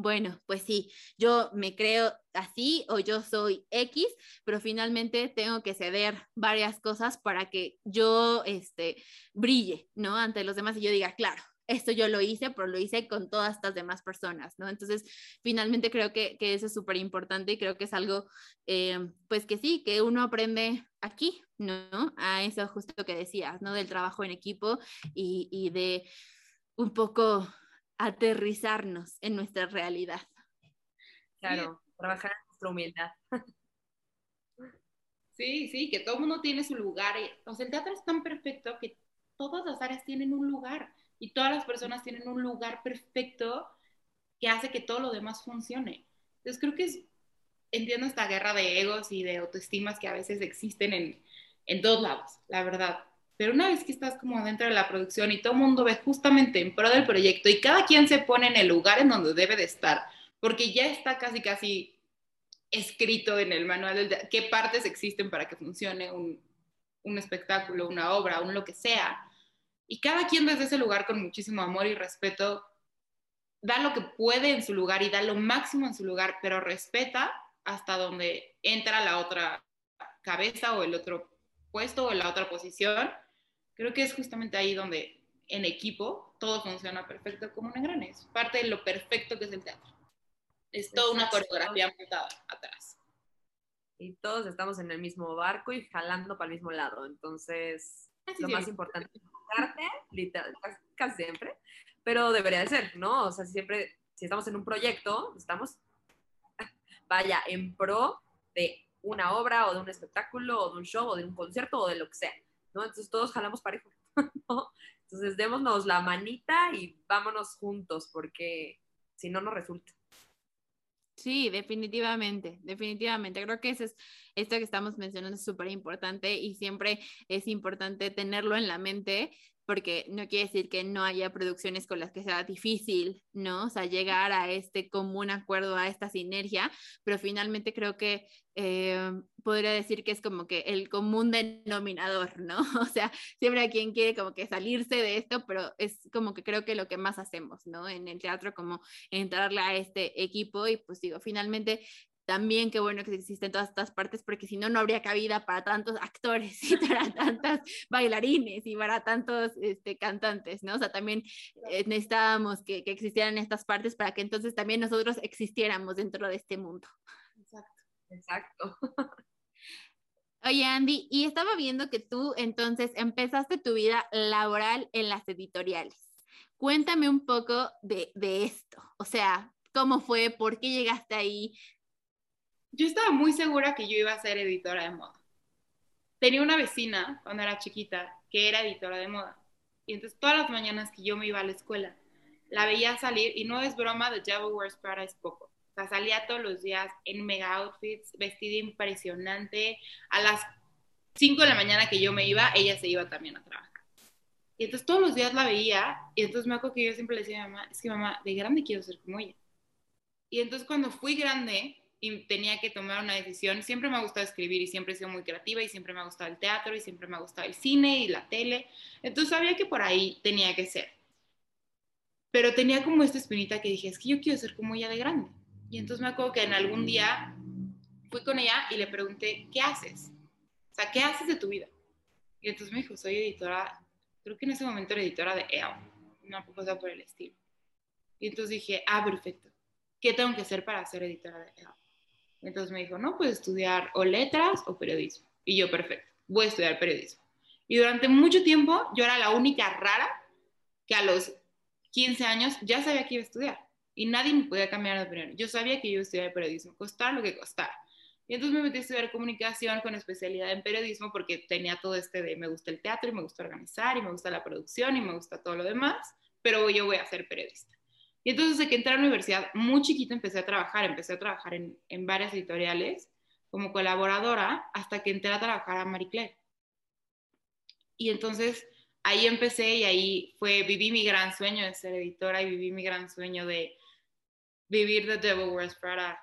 bueno, pues sí, yo me creo así o yo soy X, pero finalmente tengo que ceder varias cosas para que yo este, brille, ¿no? Ante los demás y yo diga, claro, esto yo lo hice, pero lo hice con todas estas demás personas, ¿no? Entonces, finalmente creo que, que eso es súper importante y creo que es algo, eh, pues que sí, que uno aprende aquí, ¿no? A eso justo que decías, ¿no? Del trabajo en equipo y, y de un poco aterrizarnos en nuestra realidad. Claro, trabajar en nuestra humildad. [LAUGHS] Sí, sí, que todo mundo tiene su lugar. O sea, el teatro es tan perfecto que todas las áreas tienen un lugar y todas las personas tienen un lugar perfecto que hace que todo lo demás funcione. Entonces creo que es, entiendo esta guerra de egos y de autoestimas que a veces existen en, en todos lados, la verdad. Pero una vez que estás como dentro de la producción y todo mundo ve justamente en pro del proyecto y cada quien se pone en el lugar en donde debe de estar, porque ya está casi, casi escrito en el manual de qué partes existen para que funcione un, un espectáculo, una obra, un lo que sea. Y cada quien desde ese lugar con muchísimo amor y respeto da lo que puede en su lugar y da lo máximo en su lugar, pero respeta hasta donde entra la otra cabeza o el otro puesto o la otra posición creo que es justamente ahí donde en equipo, todo funciona perfecto como un engrane. Es parte de lo perfecto que es el teatro. Es toda una coreografía montada atrás. Y todos estamos en el mismo barco y jalando para el mismo lado. Entonces, lo más importante es literal, casi siempre, pero debería de ser, ¿no? O sea, siempre, si estamos en un proyecto, estamos, [LAUGHS] vaya, en pro de una obra o de un espectáculo o de un show o de un concierto o de lo que sea, ¿no? Entonces todos jalamos parejo, [LAUGHS] ¿no? Entonces démonos la manita y vámonos juntos porque si no, no resulta. Sí, definitivamente, definitivamente. Creo que eso es, esto que estamos mencionando es súper importante y siempre es importante tenerlo en la mente porque no quiere decir que no haya producciones con las que sea difícil, ¿no? O sea, llegar a este común acuerdo, a esta sinergia, pero finalmente creo que eh, podría decir que es como que el común denominador, ¿no? [LAUGHS] O sea, siempre hay quien quiere como que salirse de esto, pero es como que creo que lo que más hacemos, ¿no? En el teatro, como entrarle a este equipo y pues digo, finalmente también qué bueno que existen todas estas partes, porque si no, no habría cabida para tantos actores [LAUGHS] y para tantas bailarines y para tantos este, cantantes, ¿no? O sea, también eh, necesitábamos que, que, existieran estas partes para que entonces también nosotros existiéramos dentro de este mundo. Exacto, exacto. Oye, Andy, y estaba viendo que tú entonces empezaste tu vida laboral en las editoriales. Cuéntame un poco de, de esto, o sea, ¿cómo fue? ¿Por qué llegaste ahí? Yo estaba muy segura que yo iba a ser editora de moda. Tenía una vecina cuando era chiquita que era editora de moda. Y entonces todas las mañanas que yo me iba a la escuela, la veía salir, y no es broma, The Devil Wears Prada es poco. O sea, salía todos los días en mega outfits, vestida impresionante. A las 5 de la mañana que yo me iba, ella se iba también a trabajar. Y entonces todos los días la veía, y entonces me acuerdo que yo siempre le decía a mi mamá, es que mamá, de grande quiero ser como ella. Y entonces cuando fui grande, y tenía que tomar una decisión. Siempre me ha gustado escribir y siempre he sido muy creativa y siempre me ha gustado el teatro y siempre me ha gustado el cine y la tele. Entonces sabía que por ahí tenía que ser. Pero tenía como esta espinita que dije, es que yo quiero ser como ella de grande. Y entonces me acuerdo que en algún día fui con ella y le pregunté, ¿qué haces? O sea, ¿qué haces de tu vida? Y entonces me dijo, soy editora, creo que en ese momento era editora de EO, una cosa por el estilo. Y entonces dije, ah, perfecto. ¿Qué tengo que hacer para ser editora de EO? Entonces me dijo, no, puedes estudiar o letras o periodismo. Y yo, perfecto, voy a estudiar periodismo. Y durante mucho tiempo yo era la única rara que a los 15 años ya sabía que iba a estudiar. Y nadie me podía cambiar de opinión. Yo sabía que iba a estudiar periodismo, costara lo que costara. Y entonces me metí a estudiar comunicación con especialidad en periodismo porque tenía todo este de me gusta el teatro y me gusta organizar y me gusta la producción y me gusta todo lo demás, pero yo voy a ser periodista. Y entonces, desde que entré a la universidad, muy chiquita empecé a trabajar, empecé a trabajar en, en varias editoriales como colaboradora hasta que entré a trabajar a Marie Claire. Y entonces ahí empecé y ahí fue, viví mi gran sueño de ser editora y viví mi gran sueño de vivir The Devil Wears Prada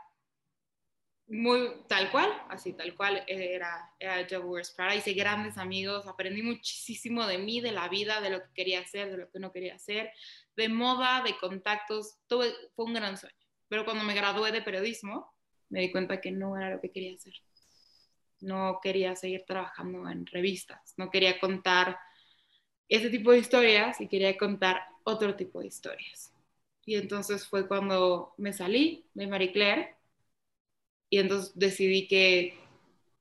muy tal cual, así tal cual era, era Devil Wears Prada. Hice grandes amigos, aprendí muchísimo de mí, de la vida, de lo que quería hacer, de lo que no quería hacer, de moda, de contactos, todo fue un gran sueño. Pero cuando me gradué de periodismo, me di cuenta que no era lo que quería hacer. No quería seguir trabajando en revistas, no quería contar ese tipo de historias y quería contar otro tipo de historias. Y entonces fue cuando me salí de Marie Claire y entonces decidí que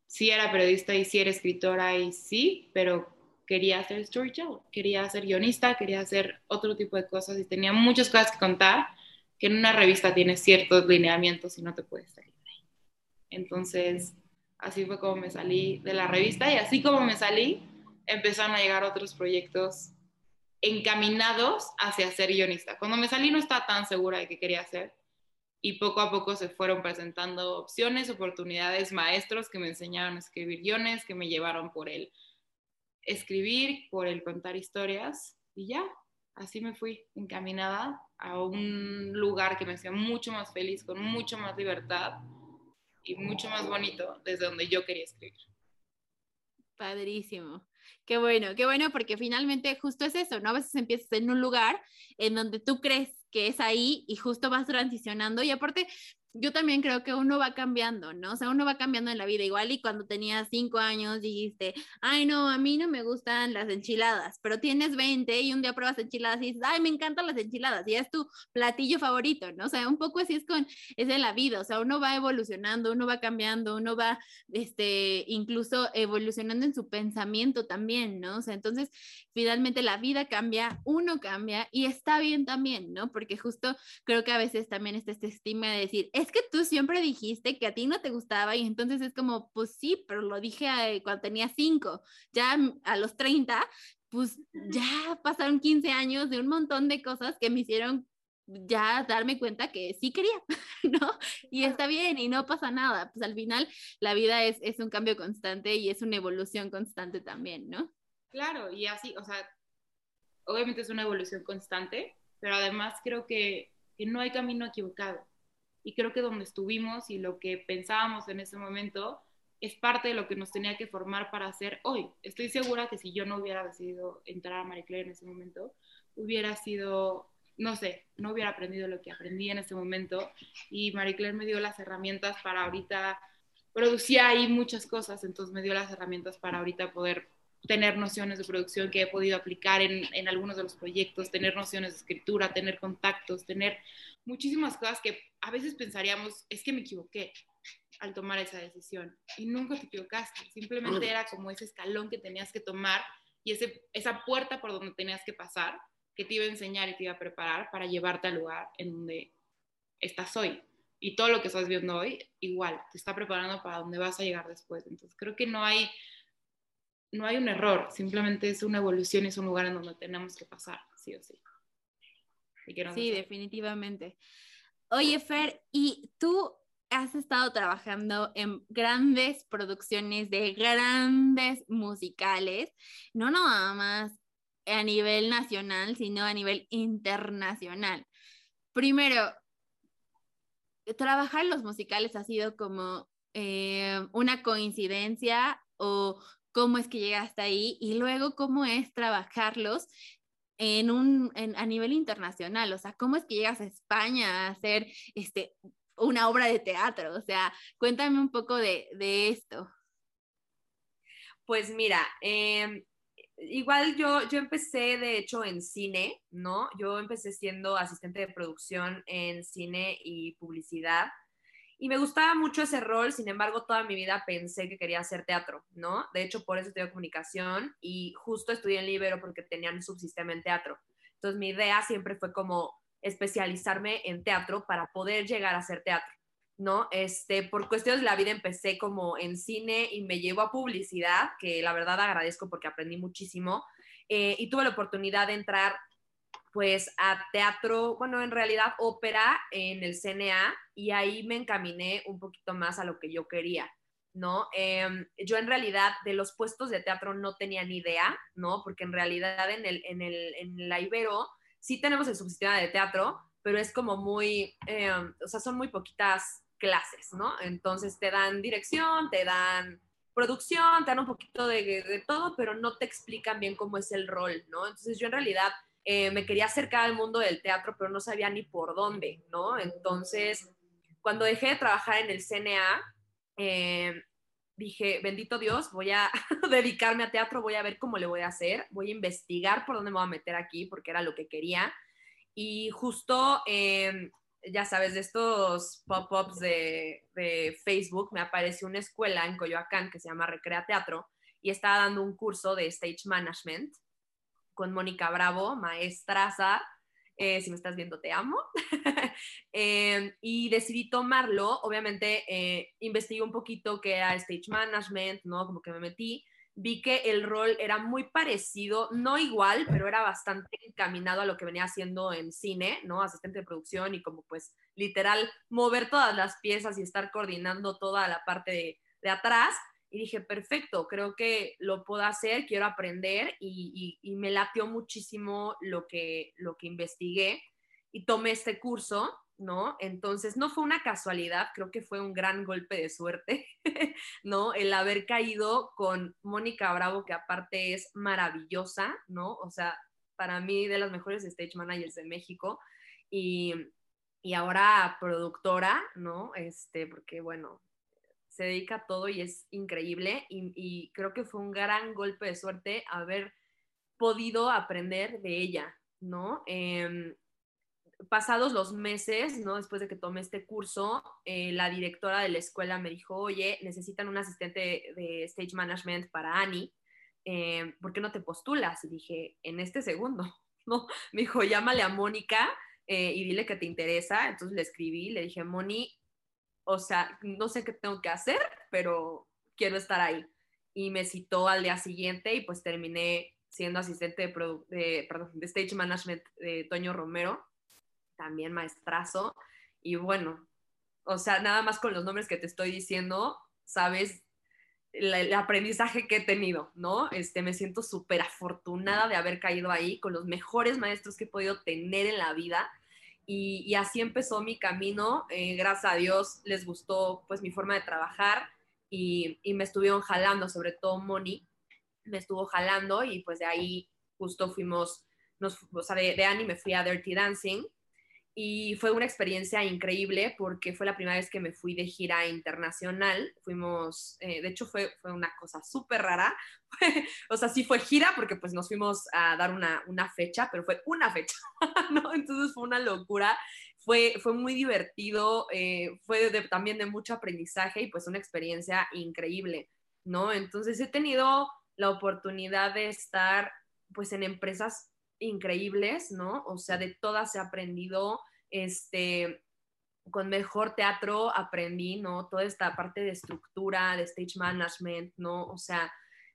sí era periodista y sí era escritora y sí, pero quería hacer storyteller, quería ser guionista, quería hacer otro tipo de cosas y tenía muchas cosas que contar que en una revista tienes ciertos lineamientos y no te puedes salir de ahí. Entonces, así fue como me salí de la revista y así como me salí, empezaron a llegar otros proyectos encaminados hacia ser guionista. Cuando me salí no estaba tan segura de qué quería hacer y poco a poco se fueron presentando opciones, oportunidades, maestros que me enseñaron a escribir guiones, que me llevaron por el escribir, por el contar historias y ya, así me fui encaminada a un lugar que me hacía mucho más feliz, con mucho más libertad y mucho más bonito desde donde yo quería escribir. Padrísimo. Qué bueno, qué bueno, porque finalmente justo es eso, ¿no? A veces empiezas en un lugar en donde tú crees que es ahí y justo vas transicionando y aparte yo también creo que uno va cambiando, ¿no? O sea, uno va cambiando en la vida. Igual y cuando tenías cinco años dijiste, ay, no, a mí no me gustan las enchiladas, pero tienes 20 y un día pruebas enchiladas y dices, ay, me encantan las enchiladas y es tu platillo favorito, ¿no? O sea, un poco así es con, es en la vida, o sea, uno va evolucionando, uno va cambiando, uno va, este, incluso evolucionando en su pensamiento también, ¿no? O sea, entonces, finalmente la vida cambia, uno cambia y está bien también, ¿no? Porque justo creo que a veces también está este estigma de decir, es que tú siempre dijiste que a ti no te gustaba y entonces es como, pues sí, pero lo dije eh, cuando tenía cinco, ya a los 30, pues ya pasaron 15 años de un montón de cosas que me hicieron ya darme cuenta que sí quería, [LAUGHS] ¿no? Y está bien y no pasa nada. Pues al final la vida es, es un cambio constante y es una evolución constante también, ¿no? Claro, y así, o sea, obviamente es una evolución constante, pero además creo que, que no hay camino equivocado y creo que donde estuvimos y lo que pensábamos en ese momento es parte de lo que nos tenía que formar para hacer hoy. Estoy segura que si yo no hubiera decidido entrar a Marie Claire en ese momento, hubiera sido, no sé, no hubiera aprendido lo que aprendí en ese momento y Marie Claire me dio las herramientas para ahorita, producía ahí muchas cosas, entonces me dio las herramientas para ahorita poder tener nociones de producción que he podido aplicar en, en, algunos de los proyectos, tener nociones de escritura, tener contactos, tener muchísimas cosas que a veces pensaríamos, es que me equivoqué al tomar esa decisión. Y nunca te equivocaste, simplemente era como ese escalón que tenías que tomar y ese, esa puerta por donde tenías que pasar que te iba a enseñar y te iba a preparar para llevarte al lugar en donde estás hoy. Y todo lo que estás viendo hoy, igual, te está preparando para donde vas a llegar después. Entonces, creo que no hay no hay un error, simplemente es una evolución y es un lugar en donde tenemos que pasar, sí o sí. sí, definitivamente. Oye, Fer, ¿y tú has estado trabajando en grandes producciones de grandes musicales, no nada más a nivel nacional, sino a nivel internacional? Primero, trabajar en los musicales ha sido como eh, una coincidencia o cómo es que llegaste ahí y luego cómo es trabajarlos en un, a nivel internacional, o sea, cómo es que llegas a España a hacer este, una obra de teatro, o sea, cuéntame un poco de, de esto. Pues mira, em, igual yo, yo empecé de hecho en cine, ¿no? Yo empecé siendo asistente de producción en cine y publicidad y me gustaba mucho ese rol, sin embargo, toda mi vida pensé que quería hacer teatro, ¿no? De hecho, por eso estudié comunicación y justo estudié en Libero porque tenían subsistema en teatro. Entonces, mi idea siempre fue como especializarme en teatro para poder llegar a hacer teatro, ¿no? Este, por cuestiones de la vida empecé como en cine y me llevo a publicidad, que la verdad agradezco porque aprendí muchísimo. Eh, y tuve la oportunidad de entrar pues a teatro, bueno, en realidad ópera en el CNA y ahí me encaminé un poquito más a lo que yo quería, ¿no? Em, yo en realidad de los puestos de teatro no tenía ni idea, ¿no? Porque en realidad en, el, en, el, en la Ibero sí tenemos el subsistema de teatro, pero es como muy, em, o sea, son muy poquitas clases, ¿no? Entonces te dan dirección, te dan producción, te dan un poquito de, de, todo, pero no te explican bien cómo es el rol, ¿no? Entonces yo en realidad eh, me quería acercar al mundo del teatro, pero no sabía ni por dónde, ¿no? Entonces, cuando dejé de trabajar en el CNA, eh, dije, bendito Dios, voy a [LAUGHS] dedicarme a teatro, voy a ver cómo le voy a hacer, voy a investigar por dónde me voy a meter aquí, porque era lo que quería. Y justo, eh, ya sabes, de estos pop-ups de, de, Facebook, me apareció una escuela en Coyoacán que se llama Recrea Teatro y estaba dando un curso de stage management con Mónica Bravo, maestraza. Eh, si me estás viendo, te amo. [LAUGHS] Em, y decidí tomarlo. Obviamente, eh, investigué un poquito qué era stage management, ¿no? Como que me metí. Vi que el rol era muy parecido, no igual, pero era bastante encaminado a lo que venía haciendo en cine, ¿no? Asistente de producción y como pues literal mover todas las piezas y estar coordinando toda la parte de, de atrás y dije, perfecto, creo que lo puedo hacer, quiero aprender y, y, me latió muchísimo lo que, lo que investigué y tomé este curso, ¿no? Entonces, no fue una casualidad, creo que fue un gran golpe de suerte, [LAUGHS] ¿no? El haber caído con Mónica Bravo, que aparte es maravillosa, ¿no? O sea, para mí de las mejores stage managers de México y y ahora productora, ¿no? Este, porque bueno, se dedica a todo y es increíble y, creo que fue un gran golpe de suerte haber podido aprender de ella, ¿no? Em, pasados los meses, ¿no? Después de que tomé este curso, eh, la directora de la escuela me dijo, oye, necesitan un asistente de stage management para Annie, em, ¿por qué no te postulas? Y dije, en este segundo, [LAUGHS] ¿no? Me dijo, llámale a Mónica eh, y dile que te interesa. Entonces le escribí, le dije, Moni, o sea, no sé qué tengo que hacer, pero quiero estar ahí. Y me citó al día siguiente y pues terminé siendo asistente de, de stage management de Toño Romero también maestrazo. Y bueno, o sea, nada más con los nombres que te estoy diciendo, sabes el, aprendizaje que he tenido, ¿no? Este, me siento súper afortunada de haber caído ahí con los mejores maestros que he podido tener en la vida. Y, así empezó mi camino. Eh, gracias a Dios les gustó pues mi forma de trabajar y, y me estuvieron jalando, sobre todo Moni, me estuvo jalando y pues de ahí justo fuimos, nos, o sea, de, de Annie me fui a Dirty Dancing y fue una experiencia increíble porque fue la primera vez que me fui de gira internacional. Fuimos, eh, de hecho fue, fue una cosa súper rara. [LAUGHS] o sea, sí fue gira porque pues nos fuimos a dar una, una fecha, pero fue una fecha, [LAUGHS] ¿no? Entonces fue una locura. Fue, fue muy divertido, eh, fue también de mucho aprendizaje y pues una experiencia increíble, ¿no? Entonces he tenido la oportunidad de estar pues en empresas increíbles, ¿no? O sea, de todas he aprendido, este, con mejor teatro aprendí, ¿no? Toda esta parte de estructura, de stage management, ¿no? O sea,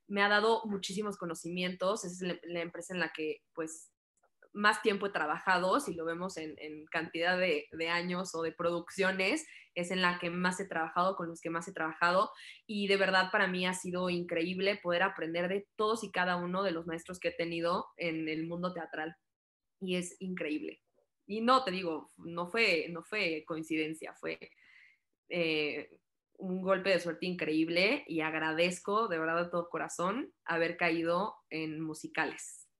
me ha dado muchísimos conocimientos, es la empresa en la que, pues, más tiempo trabajado, si lo vemos en, cantidad de, años o de producciones, es en la que más he trabajado, con los que más he trabajado. Y de verdad para mí ha sido increíble poder aprender de todos y cada uno de los maestros que he tenido en el mundo teatral. Y es increíble. Y no, te digo, no fue, no fue coincidencia, fue eh, un golpe de suerte increíble y agradezco de verdad de todo corazón haber caído en musicales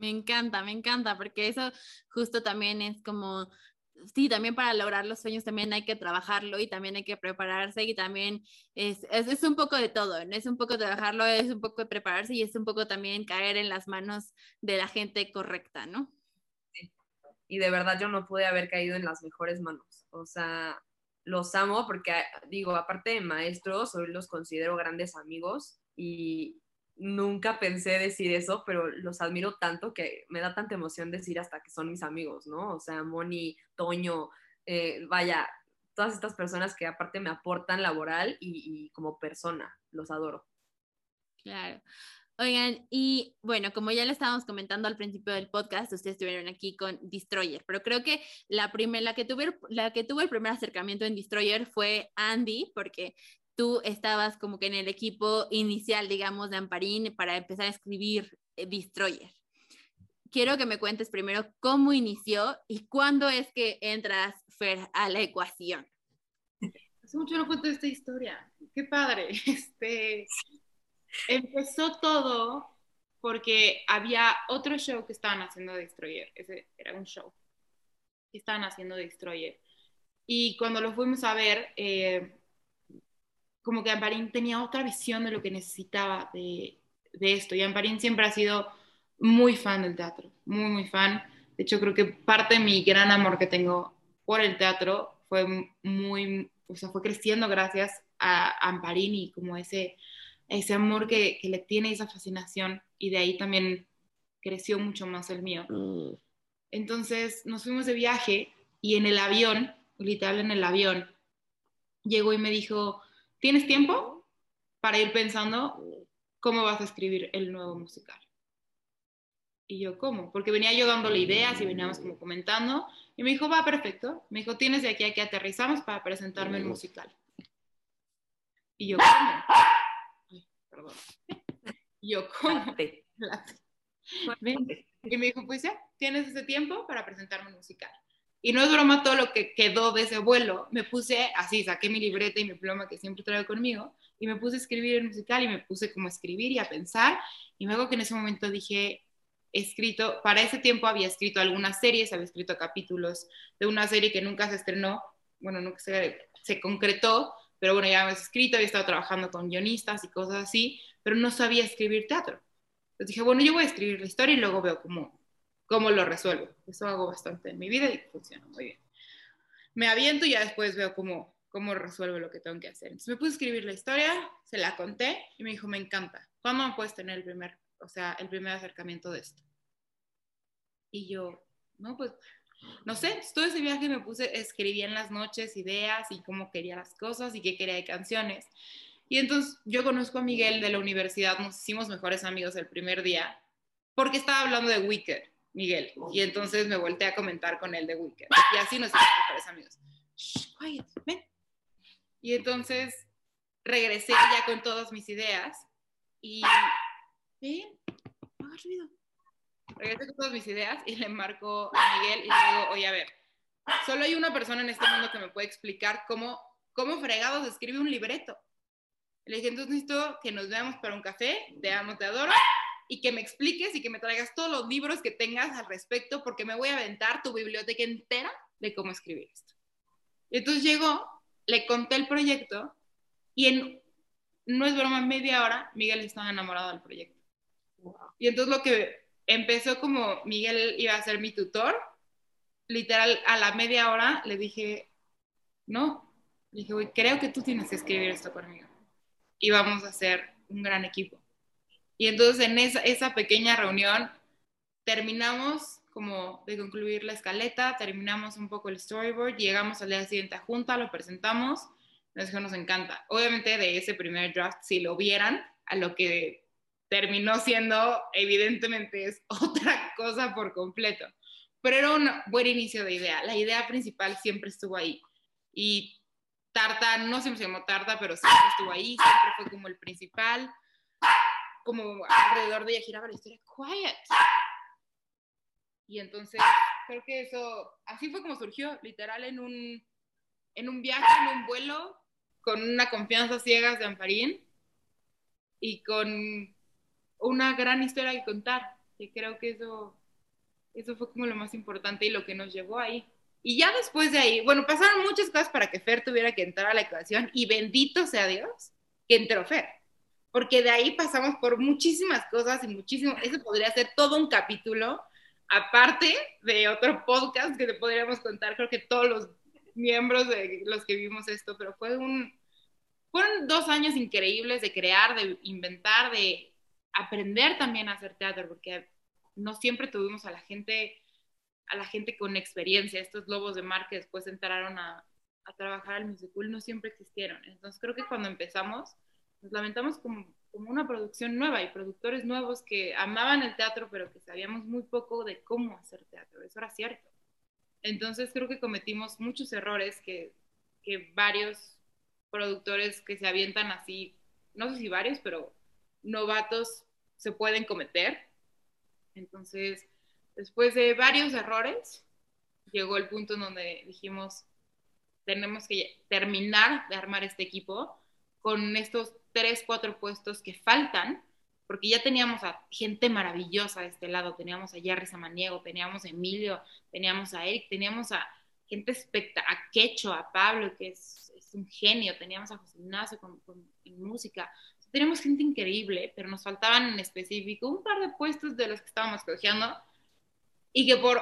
me encanta, me encanta, porque eso justo también es como, sí, también para lograr los sueños también hay que trabajarlo y también hay que prepararse y también es, es, un poco de todo, ¿no? es un poco trabajarlo, es un poco de prepararse y es un poco también caer en las manos de la gente correcta, ¿no? Y de verdad yo no pude haber caído en las mejores manos, o sea, los amo porque digo, aparte de maestros, hoy los considero grandes amigos y, nunca pensé decir eso, pero los admiro tanto que me da tanta emoción decir hasta que son mis amigos, ¿no? O sea, Moni, Toño, eh, vaya, todas estas personas que aparte me aportan laboral y, como persona, los adoro. Claro. Oigan, y bueno, como ya le estábamos comentando al principio del podcast, ustedes estuvieron aquí con Destroyer, pero creo que la, primera, la, que tuve, la que tuvo el primer acercamiento en Destroyer fue Andy, porque tú estabas como que en el equipo inicial, digamos, de Amparín para empezar a escribir eh, Destroyer. Quiero que me cuentes primero cómo inició y cuándo es que entras, a la ecuación. Hace mucho no cuento esta historia. Qué padre. [LAUGHS] Este, empezó todo porque había otro show que estaban haciendo Destroyer. Ese era un show que estaban haciendo Destroyer. Y cuando lo fuimos a ver, eh, como que Amparín tenía otra visión de lo que necesitaba de, de esto. Y Amparín siempre ha sido muy fan del teatro, muy, muy fan. De hecho, creo que parte de mi gran amor que tengo por el teatro fue muy, o sea, fue creciendo gracias a Amparín y como ese, ese amor que, que le tiene, esa fascinación. Y de ahí también creció mucho más el mío. Mm. Entonces nos fuimos de viaje y en el avión, literal en el avión, llegó y me dijo, ¿Tienes tiempo para ir pensando cómo vas a escribir el nuevo musical? Y yo, ¿cómo? Porque venía yo dándole ideas y veníamos como comentando. Y me dijo, va, perfecto. Me dijo, tienes de aquí a que aterrizamos para presentarme el musical. Y yo, ¿cómo? Ay, perdón. Y yo, ¿cómo? [LAUGHS] Y me dijo, pues ya, tienes ese tiempo para presentarme el musical. Y no es broma todo lo que quedó de ese vuelo. Me puse así, saqué mi libreta y mi pluma que siempre traigo conmigo y me puse a escribir el musical y me puse como a escribir y a pensar. Y luego que en ese momento dije, escrito, para ese tiempo había escrito algunas series, había escrito capítulos de una serie que nunca se estrenó, bueno, nunca se, se concretó, pero bueno, ya había escrito, había estado trabajando con guionistas y cosas así, pero no sabía escribir teatro. Entonces dije, bueno, yo voy a escribir la historia y luego veo cómo, cómo lo resuelvo. Eso hago bastante en mi vida y funciona muy bien. Me aviento y ya después veo cómo, cómo resuelvo lo que tengo que hacer. Entonces me puse a escribir la historia, se la conté y me dijo, me encanta. ¿Cuándo me puedes tener el primer, o sea, el primer acercamiento de esto? Y yo, no, pues, no sé, todo ese viaje me puse, escribí en las noches ideas y cómo quería las cosas y qué quería de canciones. Y entonces yo conozco a Miguel de la universidad, nos hicimos mejores amigos el primer día, porque estaba hablando de Wicked, Miguel. Y entonces me volteé a comentar con él de Wicked. Y así nos hicimos mejores amigos. Shh, quiet, ven. Y entonces regresé ya con todas mis ideas y... Ven, no hagas ruido. Regresé con todas mis ideas y le marco a Miguel y le digo, oye, a ver, solo hay una persona en este mundo que me puede explicar cómo, cómo fregados escribe un libreto. Le dije, entonces necesito que nos veamos para un café, te amo, te adoro, y que me expliques y que me traigas todos los libros que tengas al respecto, porque me voy a aventar tu biblioteca entera de cómo escribir esto. Y entonces llegó, le conté el proyecto, y en, no es broma, media hora, Miguel estaba enamorado del proyecto. Y entonces lo que empezó como Miguel iba a ser mi tutor, literal, a la media hora le dije, no, le dije, güey, creo que tú tienes que escribir esto conmigo y vamos a ser un gran equipo. Y entonces en esa, esa pequeña reunión terminamos como de concluir la escaleta, terminamos un poco el storyboard, llegamos al día siguiente a junta, lo presentamos, nos dijo, nos encanta. Obviamente de ese primer draft, si lo vieran, a lo que terminó siendo, evidentemente es [LAUGHS] otra cosa por completo. Pero era un buen inicio de idea. La idea principal siempre estuvo ahí. Y Tarta, no siempre se llamó Tarta, pero siempre estuvo ahí, siempre fue como el principal, como alrededor de ella giraba la historia, quiet. Y entonces, creo que eso, así fue como surgió, literal, en un, en un viaje, en un vuelo, con una confianza ciegas de Amparín y con una gran historia que contar. Y creo que eso, eso fue como lo más importante y lo que nos llevó ahí. Y ya después de ahí, bueno, pasaron muchas cosas para que Fer tuviera que entrar a la ecuación y bendito sea Dios que entró Fer. Porque de ahí pasamos por muchísimas cosas y muchísimo, eso podría ser todo un capítulo, aparte de otro podcast que te podríamos contar, creo que todos los miembros de los que vimos esto, pero fue un, fueron dos años increíbles de crear, de inventar, de aprender también a hacer teatro, porque no siempre tuvimos a la gente a la gente con experiencia, estos lobos de mar que después entraron a, a trabajar al musical, no siempre existieron. Entonces creo que cuando empezamos, nos lamentamos como, como una producción nueva y productores nuevos que amaban el teatro, pero que sabíamos muy poco de cómo hacer teatro. Eso era cierto. Entonces creo que cometimos muchos errores que, que varios productores que se avientan así, no sé si varios, pero novatos se pueden cometer. Entonces, Después de varios errores, llegó el punto en donde dijimos, tenemos que terminar de armar este equipo con estos tres, cuatro puestos que faltan, porque ya teníamos a gente maravillosa de este lado, teníamos a Jerry Samaniego, teníamos a Emilio, teníamos a Eric, teníamos a gente espectacular, a Quecho, a Pablo, que es, un genio, teníamos a José Ignacio con, música, teníamos gente increíble, pero nos faltaban en específico un par de puestos de los que estábamos cogiendo y que por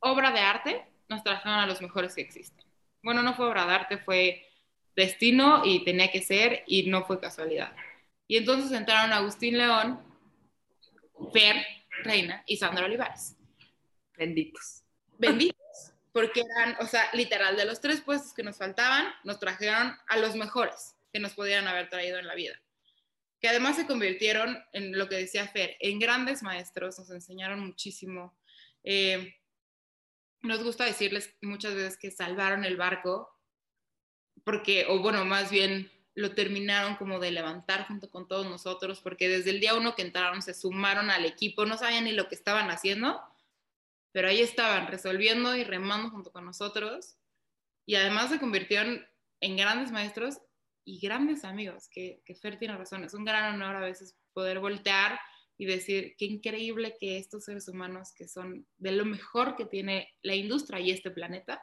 obra de arte nos trajeron a los mejores que existen. Bueno, no fue obra de arte, fue destino y tenía que ser y no fue casualidad. Y entonces entraron Agustín León, Fer, Reina y Sandra Olivares. Benditos. Benditos, porque eran, o sea, literal, de los tres puestos que nos faltaban, nos trajeron a los mejores que nos podían haber traído en la vida. Que además se convirtieron en lo que decía Fer, en grandes maestros, nos enseñaron muchísimo, eh, nos gusta decirles muchas veces que salvaron el barco, porque, o bueno, más bien lo terminaron como de levantar junto con todos nosotros, porque desde el día uno que entraron se sumaron al equipo, no sabían ni lo que estaban haciendo, pero ahí estaban resolviendo y remando junto con nosotros, y además se convirtieron en grandes maestros y grandes amigos, que, que Fer tiene razón, es un gran honor a veces poder voltear y decir qué increíble que estos seres humanos que son de lo mejor que tiene la industria y este planeta,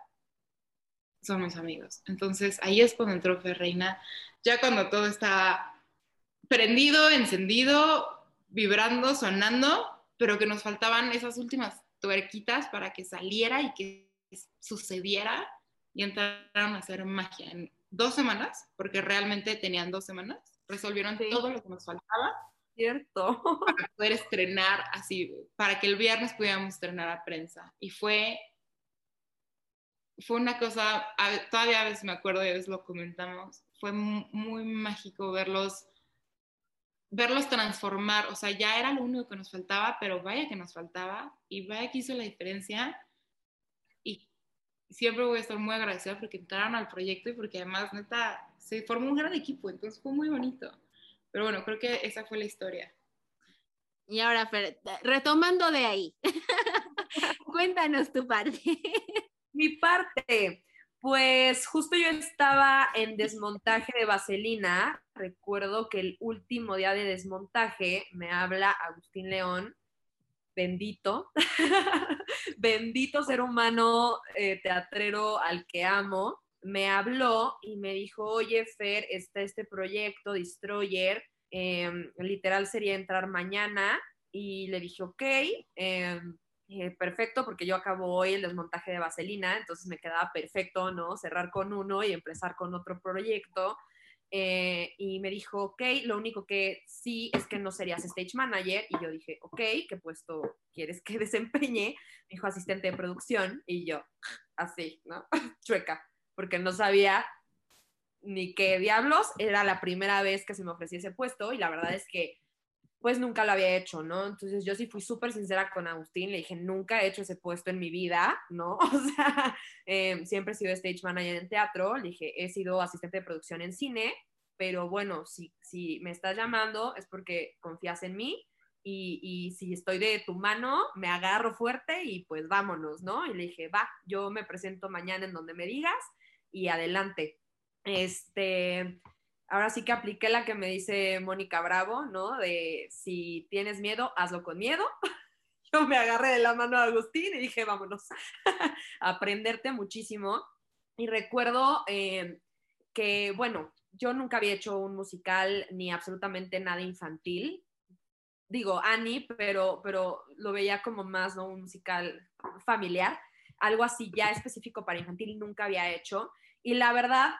son mis amigos. Entonces ahí es cuando entró Ferreina, ya cuando todo está prendido, encendido, vibrando, sonando, pero que nos faltaban esas últimas tuerquitas para que saliera y que sucediera y entraron a hacer magia en dos semanas, porque realmente tenían dos semanas, resolvieron todo lo que nos faltaba. Cierto. Para poder estrenar así, para que el viernes pudiéramos estrenar a prensa. Y fue, fue una cosa, todavía a veces me acuerdo y a veces lo comentamos, fue muy mágico verlos verlos transformar, o sea, ya era lo único que nos faltaba, pero vaya que nos faltaba y vaya que hizo la diferencia y siempre voy a estar muy agradecida porque entraron al proyecto y porque además, neta, se formó un gran equipo, entonces fue muy bonito. Pero bueno, creo que esa fue la historia. Y ahora, retomando de ahí, [LAUGHS] cuéntanos tu parte. [LAUGHS] Mi parte. Pues justo yo estaba en desmontaje de vaselina. Recuerdo que el último día de desmontaje me habla Agustín León, bendito, [LAUGHS] bendito ser humano eh, teatrero al que amo. Me habló y me dijo, oye Fer, está este proyecto, Destroyer, em, literal sería entrar mañana. Y le dije, ok, em, eh, perfecto porque yo acabo hoy el desmontaje de Vaselina, entonces me quedaba perfecto, ¿no? Cerrar con uno y empezar con otro proyecto. Eh, y me dijo, ok, lo único que sí es que no serías stage manager. Y yo dije, ok, ¿qué puesto quieres que [LAUGHS] desempeñe? Me dijo asistente de producción. Y yo, así, ¿no? [LAUGHS] Chueca, porque no sabía ni qué diablos. Era la primera vez que se me ofrecía ese puesto y la verdad es que pues nunca lo había hecho, ¿no? Entonces yo sí fui súper sincera con Agustín, le dije, nunca he hecho ese puesto en mi vida, ¿no? [LAUGHS] O sea, em, siempre he sido stage manager en teatro, le dije, he sido asistente de producción en cine, pero bueno, si, si me estás llamando es porque confías en mí y, y, si estoy de tu mano, me agarro fuerte y pues vámonos, ¿no? Y le dije, va, yo me presento mañana en donde me digas y adelante. Este, ahora sí que apliqué la que me dice Mónica Bravo, ¿no? De si tienes miedo, hazlo con miedo. [LAUGHS] Yo me agarré de la mano a Agustín y dije, vámonos, [LAUGHS] aprenderte muchísimo. Y recuerdo eh, que, bueno, yo nunca había hecho un musical ni absolutamente nada infantil. Digo, Annie, pero, pero lo veía como más, ¿no? Un musical familiar. Algo así ya específico para infantil nunca había hecho. Y la verdad,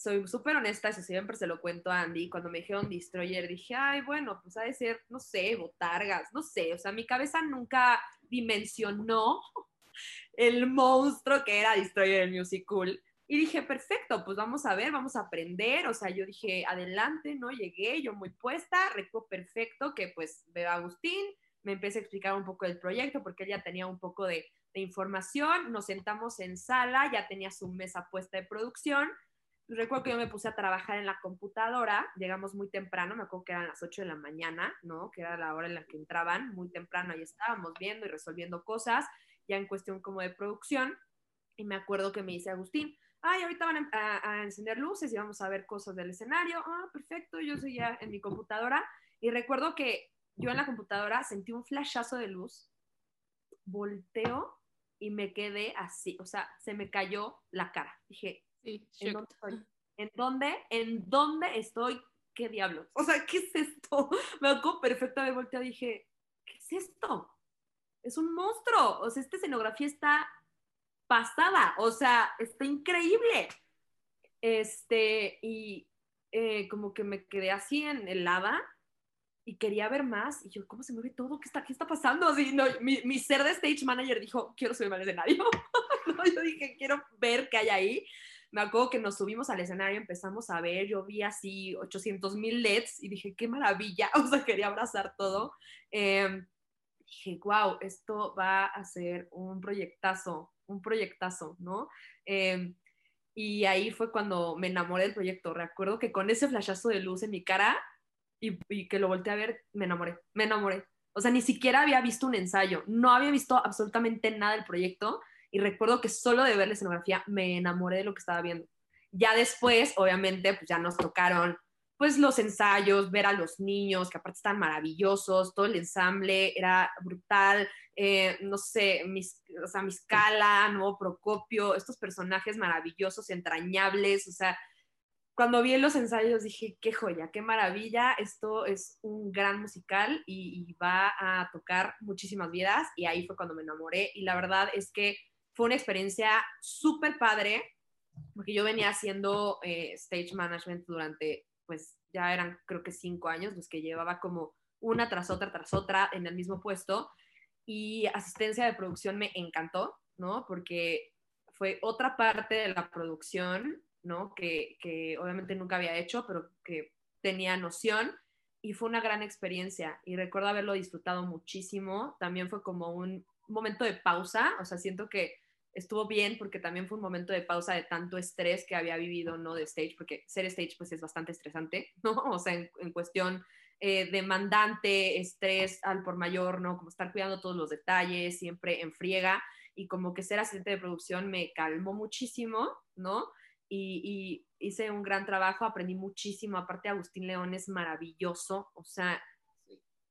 soy súper honesta, eso siempre se lo cuento a Andy, cuando me dijeron Destroyer, dije, ay, bueno, pues ha de ser, no sé, botargas, no sé, o sea, mi cabeza nunca dimensionó [LAUGHS] el monstruo que era Destroyer el musical. Y dije, perfecto, pues vamos a ver, vamos a aprender. O sea, yo dije, adelante, ¿no? Llegué, yo muy puesta, recuerdo perfecto que pues veo a Agustín, me empecé a explicar un poco del proyecto porque él ya tenía un poco de, de información, nos sentamos en sala, ya tenía su mesa puesta de producción recuerdo que yo me puse a trabajar en la computadora, llegamos muy temprano, me acuerdo que eran las 8 de la mañana, ¿no? Que era la hora en la que entraban, muy temprano ahí estábamos viendo y resolviendo cosas, ya en cuestión como de producción, y me acuerdo que me dice Agustín, ay, ahorita van a, encender luces y vamos a ver cosas del escenario, ah, perfecto, yo seguía en mi computadora, y recuerdo que yo en la computadora sentí un flashazo de luz, volteo y me quedé así, o sea, se me cayó la cara. Dije, ¿En dónde estoy? [LAUGHS] ¿En dónde? ¿En dónde estoy? ¿Qué diablos? O sea, ¿qué es esto? [LAUGHS] Me acuerdo perfectamente volteado y dije, ¿qué es esto? Es un monstruo. O sea, esta escenografía está pasada. O sea, está increíble. Este, y eh, como que me quedé así en helada y quería ver más. Y yo, ¿cómo se mueve todo? ¿Qué está, qué está pasando? Así, no, mi, mi, ser de stage manager dijo, quiero subirme al escenario. [LAUGHS] no, yo dije, quiero ver qué hay ahí me acuerdo que nos subimos al escenario, empezamos a ver, yo vi así 800 mil LEDs y dije, qué maravilla, [LAUGHS] o sea, quería abrazar todo. Em, dije, wow, esto va a ser un proyectazo, un proyectazo, ¿no? Em, y ahí fue cuando me enamoré del proyecto. Recuerdo que con ese flashazo de luz en mi cara y, y que lo volteé a ver, me enamoré, me enamoré. O sea, ni siquiera había visto un ensayo, no había visto absolutamente nada del proyecto y recuerdo que solo de ver la escenografía me enamoré de lo que estaba viendo. Ya después, obviamente, pues ya nos tocaron pues los ensayos, ver a los niños, que aparte están maravillosos, todo el ensamble era brutal, eh, no sé, mis, o sea, Miscala, Nuevo Procopio, estos personajes maravillosos, entrañables, o sea, cuando vi los ensayos dije, qué joya, qué maravilla, esto es un gran musical y, y va a tocar muchísimas vidas y ahí fue cuando me enamoré y la verdad es que fue una experiencia súper padre, porque yo venía haciendo eh, stage management durante pues ya eran creo que cinco años los que llevaba como una tras otra, tras otra en el mismo puesto. Y asistencia de producción me encantó, ¿no? Porque fue otra parte de la producción, ¿no? Que, que obviamente nunca había hecho, pero que tenía noción y fue una gran experiencia y recuerdo haberlo disfrutado muchísimo. También fue como un momento de pausa, o sea, siento que estuvo bien porque también fue un momento de pausa de tanto estrés que había vivido, ¿no? De stage, porque ser stage pues es bastante estresante, [LAUGHS] ¿no? O sea, en, cuestión eh, demandante, estrés al por mayor, ¿no? Como estar cuidando todos los detalles, siempre en friega, y como que ser asistente de producción me calmó muchísimo, ¿no? Y, y hice un gran trabajo, aprendí muchísimo, aparte Agustín León es maravilloso, o sea,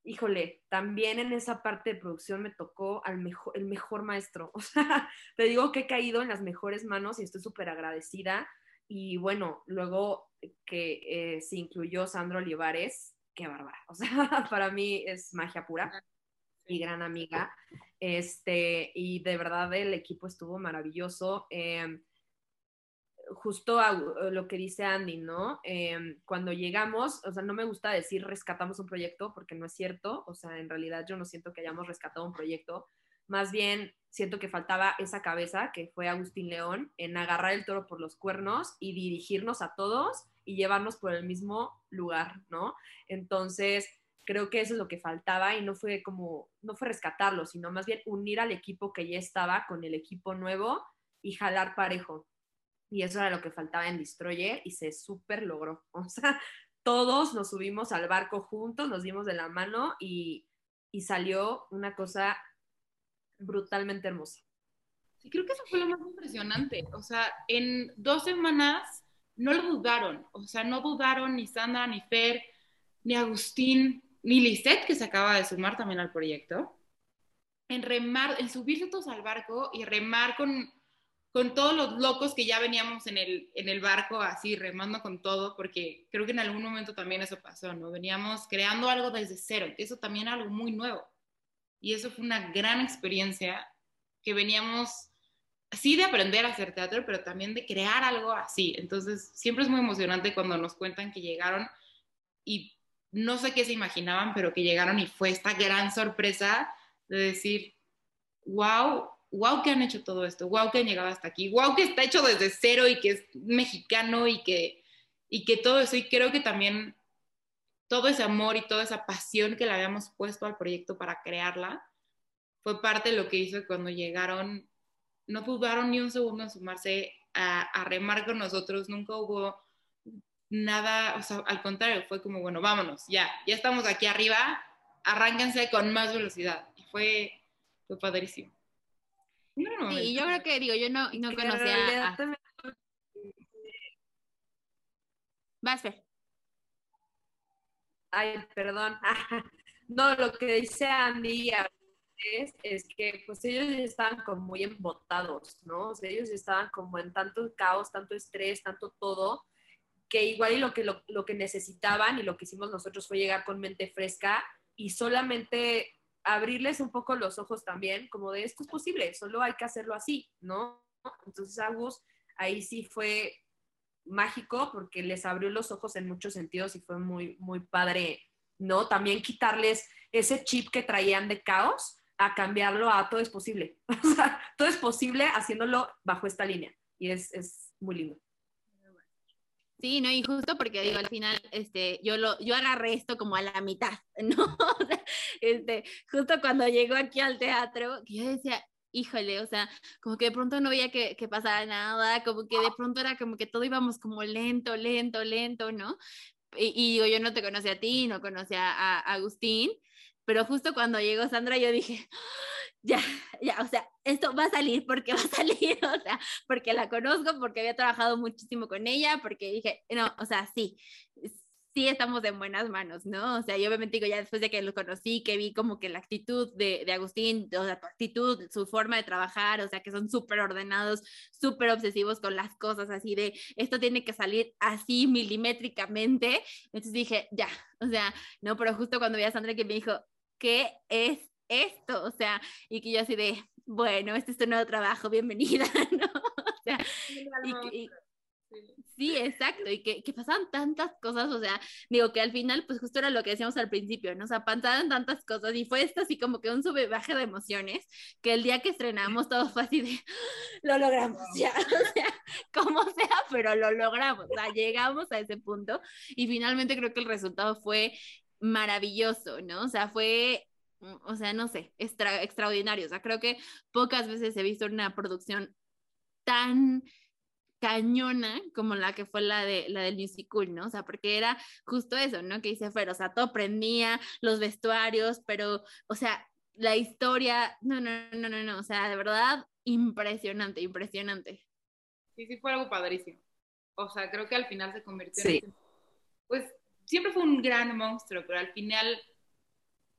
híjole, también en esa parte de producción me tocó al mejor, el mejor maestro. [LAUGHS] O sea, te digo que he caído en las mejores manos y estoy súper agradecida. Y bueno, luego que eh, se incluyó Sandro Olivares, qué bárbara. O sea, [LAUGHS] para mí es magia pura y gran amiga. Este, y de verdad el equipo estuvo maravilloso. Eh, justo a lo que dice Andy, ¿no? Em, cuando llegamos, o sea, no me gusta decir rescatamos un proyecto porque no es cierto, o sea, en realidad yo no siento que hayamos rescatado un proyecto, más bien siento que faltaba esa cabeza que fue Agustín León en agarrar el toro por los cuernos y dirigirnos a todos y llevarnos por el mismo lugar, ¿no? Entonces, creo que eso es lo que faltaba y no fue como, no fue rescatarlo, sino más bien unir al equipo que ya estaba con el equipo nuevo y jalar parejo. Y eso era lo que faltaba en Destroyer y se súper logró. [LAUGHS] O sea, todos nos subimos al barco juntos, nos dimos de la mano y, y salió una cosa brutalmente hermosa. Sí, creo que eso fue lo más impresionante. O sea, en dos semanas no lo dudaron. O sea, no dudaron ni Sandra, ni Fer, ni Agustín, ni Lisette, que se acaba de sumar también al proyecto, en remar, en subirse todos al barco y remar con con todos los locos que ya veníamos en el, en el barco, así remando con todo, porque creo que en algún momento también eso pasó, ¿no? Veníamos creando algo desde cero, eso también era algo muy nuevo. Y eso fue una gran experiencia que veníamos, sí, de aprender a hacer teatro, pero también de crear algo así. Entonces, siempre es muy emocionante cuando nos cuentan que llegaron y no sé qué se imaginaban, pero que llegaron y fue esta gran sorpresa de decir, wow, wow que han hecho todo esto, wow que han llegado hasta aquí, wow que está hecho desde cero y que es mexicano y que, y que todo eso, y creo que también todo ese amor y toda esa pasión que le habíamos puesto al proyecto para crearla, fue parte de lo que hizo cuando llegaron, no dudaron ni un segundo en sumarse a, a remar con nosotros, nunca hubo nada, o sea, al contrario, fue como, bueno, vámonos, ya, ya estamos aquí arriba, arránquense con más velocidad. Y fue, fue padrísimo. Sí, yo creo que, digo, yo no, no conocía. A... Vas, Fer. Ay, perdón. [LAUGHS] no, lo que dice Andy es, es que pues ellos estaban como muy embotados, ¿no? O sea, ellos estaban como en tanto caos, tanto estrés, tanto todo, que igual y lo que, lo, lo que necesitaban y lo que hicimos nosotros fue llegar con mente fresca y solamente abrirles un poco los ojos también, como de esto es posible, solo hay que hacerlo así, ¿no? Entonces Agus ahí sí fue mágico porque les abrió los ojos en muchos sentidos y fue muy, muy padre, ¿no? También quitarles ese chip que traían de caos a cambiarlo a todo es posible. [LAUGHS] Todo es posible haciéndolo bajo esta línea y es, es muy lindo. Sí, no, y justo porque digo, al final, este, yo lo, yo agarré esto como a la mitad, [LAUGHS] ¿no? Este, justo cuando llegó aquí al teatro, que yo decía, híjole, o sea, como que de pronto no veía que, que pasara nada, como que de pronto era como que todo íbamos como lento, lento, lento, ¿no? Y, y digo, yo no te conocía a ti, no conocía a, a Agustín, pero justo cuando llegó Sandra, yo dije, [GASPS] ya, ya, o sea, esto va a salir porque va a [LAUGHS] salir, o sea, porque la conozco, porque había trabajado muchísimo con ella, porque dije, no, o sea, sí, sí estamos en buenas manos, ¿no? O sea, yo obviamente digo, ya después de que lo conocí, que vi como que la actitud de, de Agustín, o sea, tu actitud, su forma de trabajar, o sea, que son súper ordenados, súper obsesivos con las cosas, así de, esto tiene que salir así milimétricamente. Entonces dije, ya, o sea, no, pero justo cuando vi a Sandra que me dijo, ¿qué es esto? O sea, y que yo así de, bueno, este es tu nuevo trabajo, bienvenida, [LAUGHS] ¿no? O sea, y, Sí, exacto, y que, que pasaban tantas cosas, o sea, digo que al final, pues justo era lo que decíamos al principio, ¿no? O sea, pasaban tantas cosas y fue esto así como que un sube baje de emociones, que el día que estrenamos todo fue así de, lo logramos ya, [LAUGHS] o sea, como sea, pero lo logramos, o sea, llegamos a ese punto y finalmente creo que el resultado fue maravilloso, ¿no? O sea, fue o sea, no sé, extra, extraordinario. O sea, creo que pocas veces he visto una producción tan cañona como la que fue la de la del musical, ¿no? O sea, porque era justo eso, ¿no? Que dice Fer, o sea, todo prendía, los vestuarios, pero, o sea, la historia, no, no, no, no, no, o sea, de verdad, impresionante, impresionante. Sí, sí, fue algo padrísimo. O sea, creo que al final se convirtió en... Pues siempre fue un gran monstruo, pero al final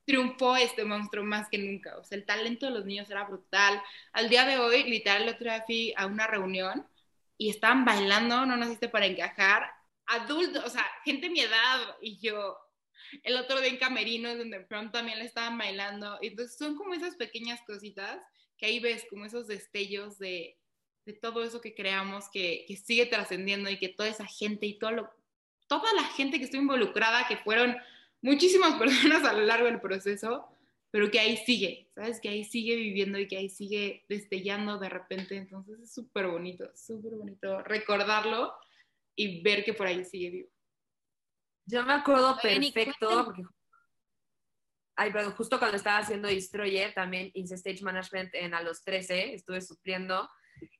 triunfó este monstruo más que nunca. O sea, el talento de los niños era brutal. Al día de hoy, literal, el otro día fui a una reunión y estaban bailando, no naciste para encajar, adultos, o sea, gente de mi edad y yo, el otro día en Camerinos, donde pronto también le estaban bailando, entonces son como esas pequeñas cositas que ahí ves como esos destellos de, de todo eso que creamos, que, que sigue trascendiendo y que toda esa gente y todo lo, toda la gente que estuvo involucrada, que fueron muchísimas [LAUGHS] personas a lo largo del proceso, pero que ahí sigue, ¿sabes? Que ahí sigue viviendo y que ahí sigue destellando de repente. Entonces es súper bonito, súper bonito recordarlo y ver que por ahí sigue vivo. Yo me acuerdo perfecto, porque Ay, pero justo cuando estaba haciendo Destroyer, también hice stage management en A los 13, estuve sufriendo,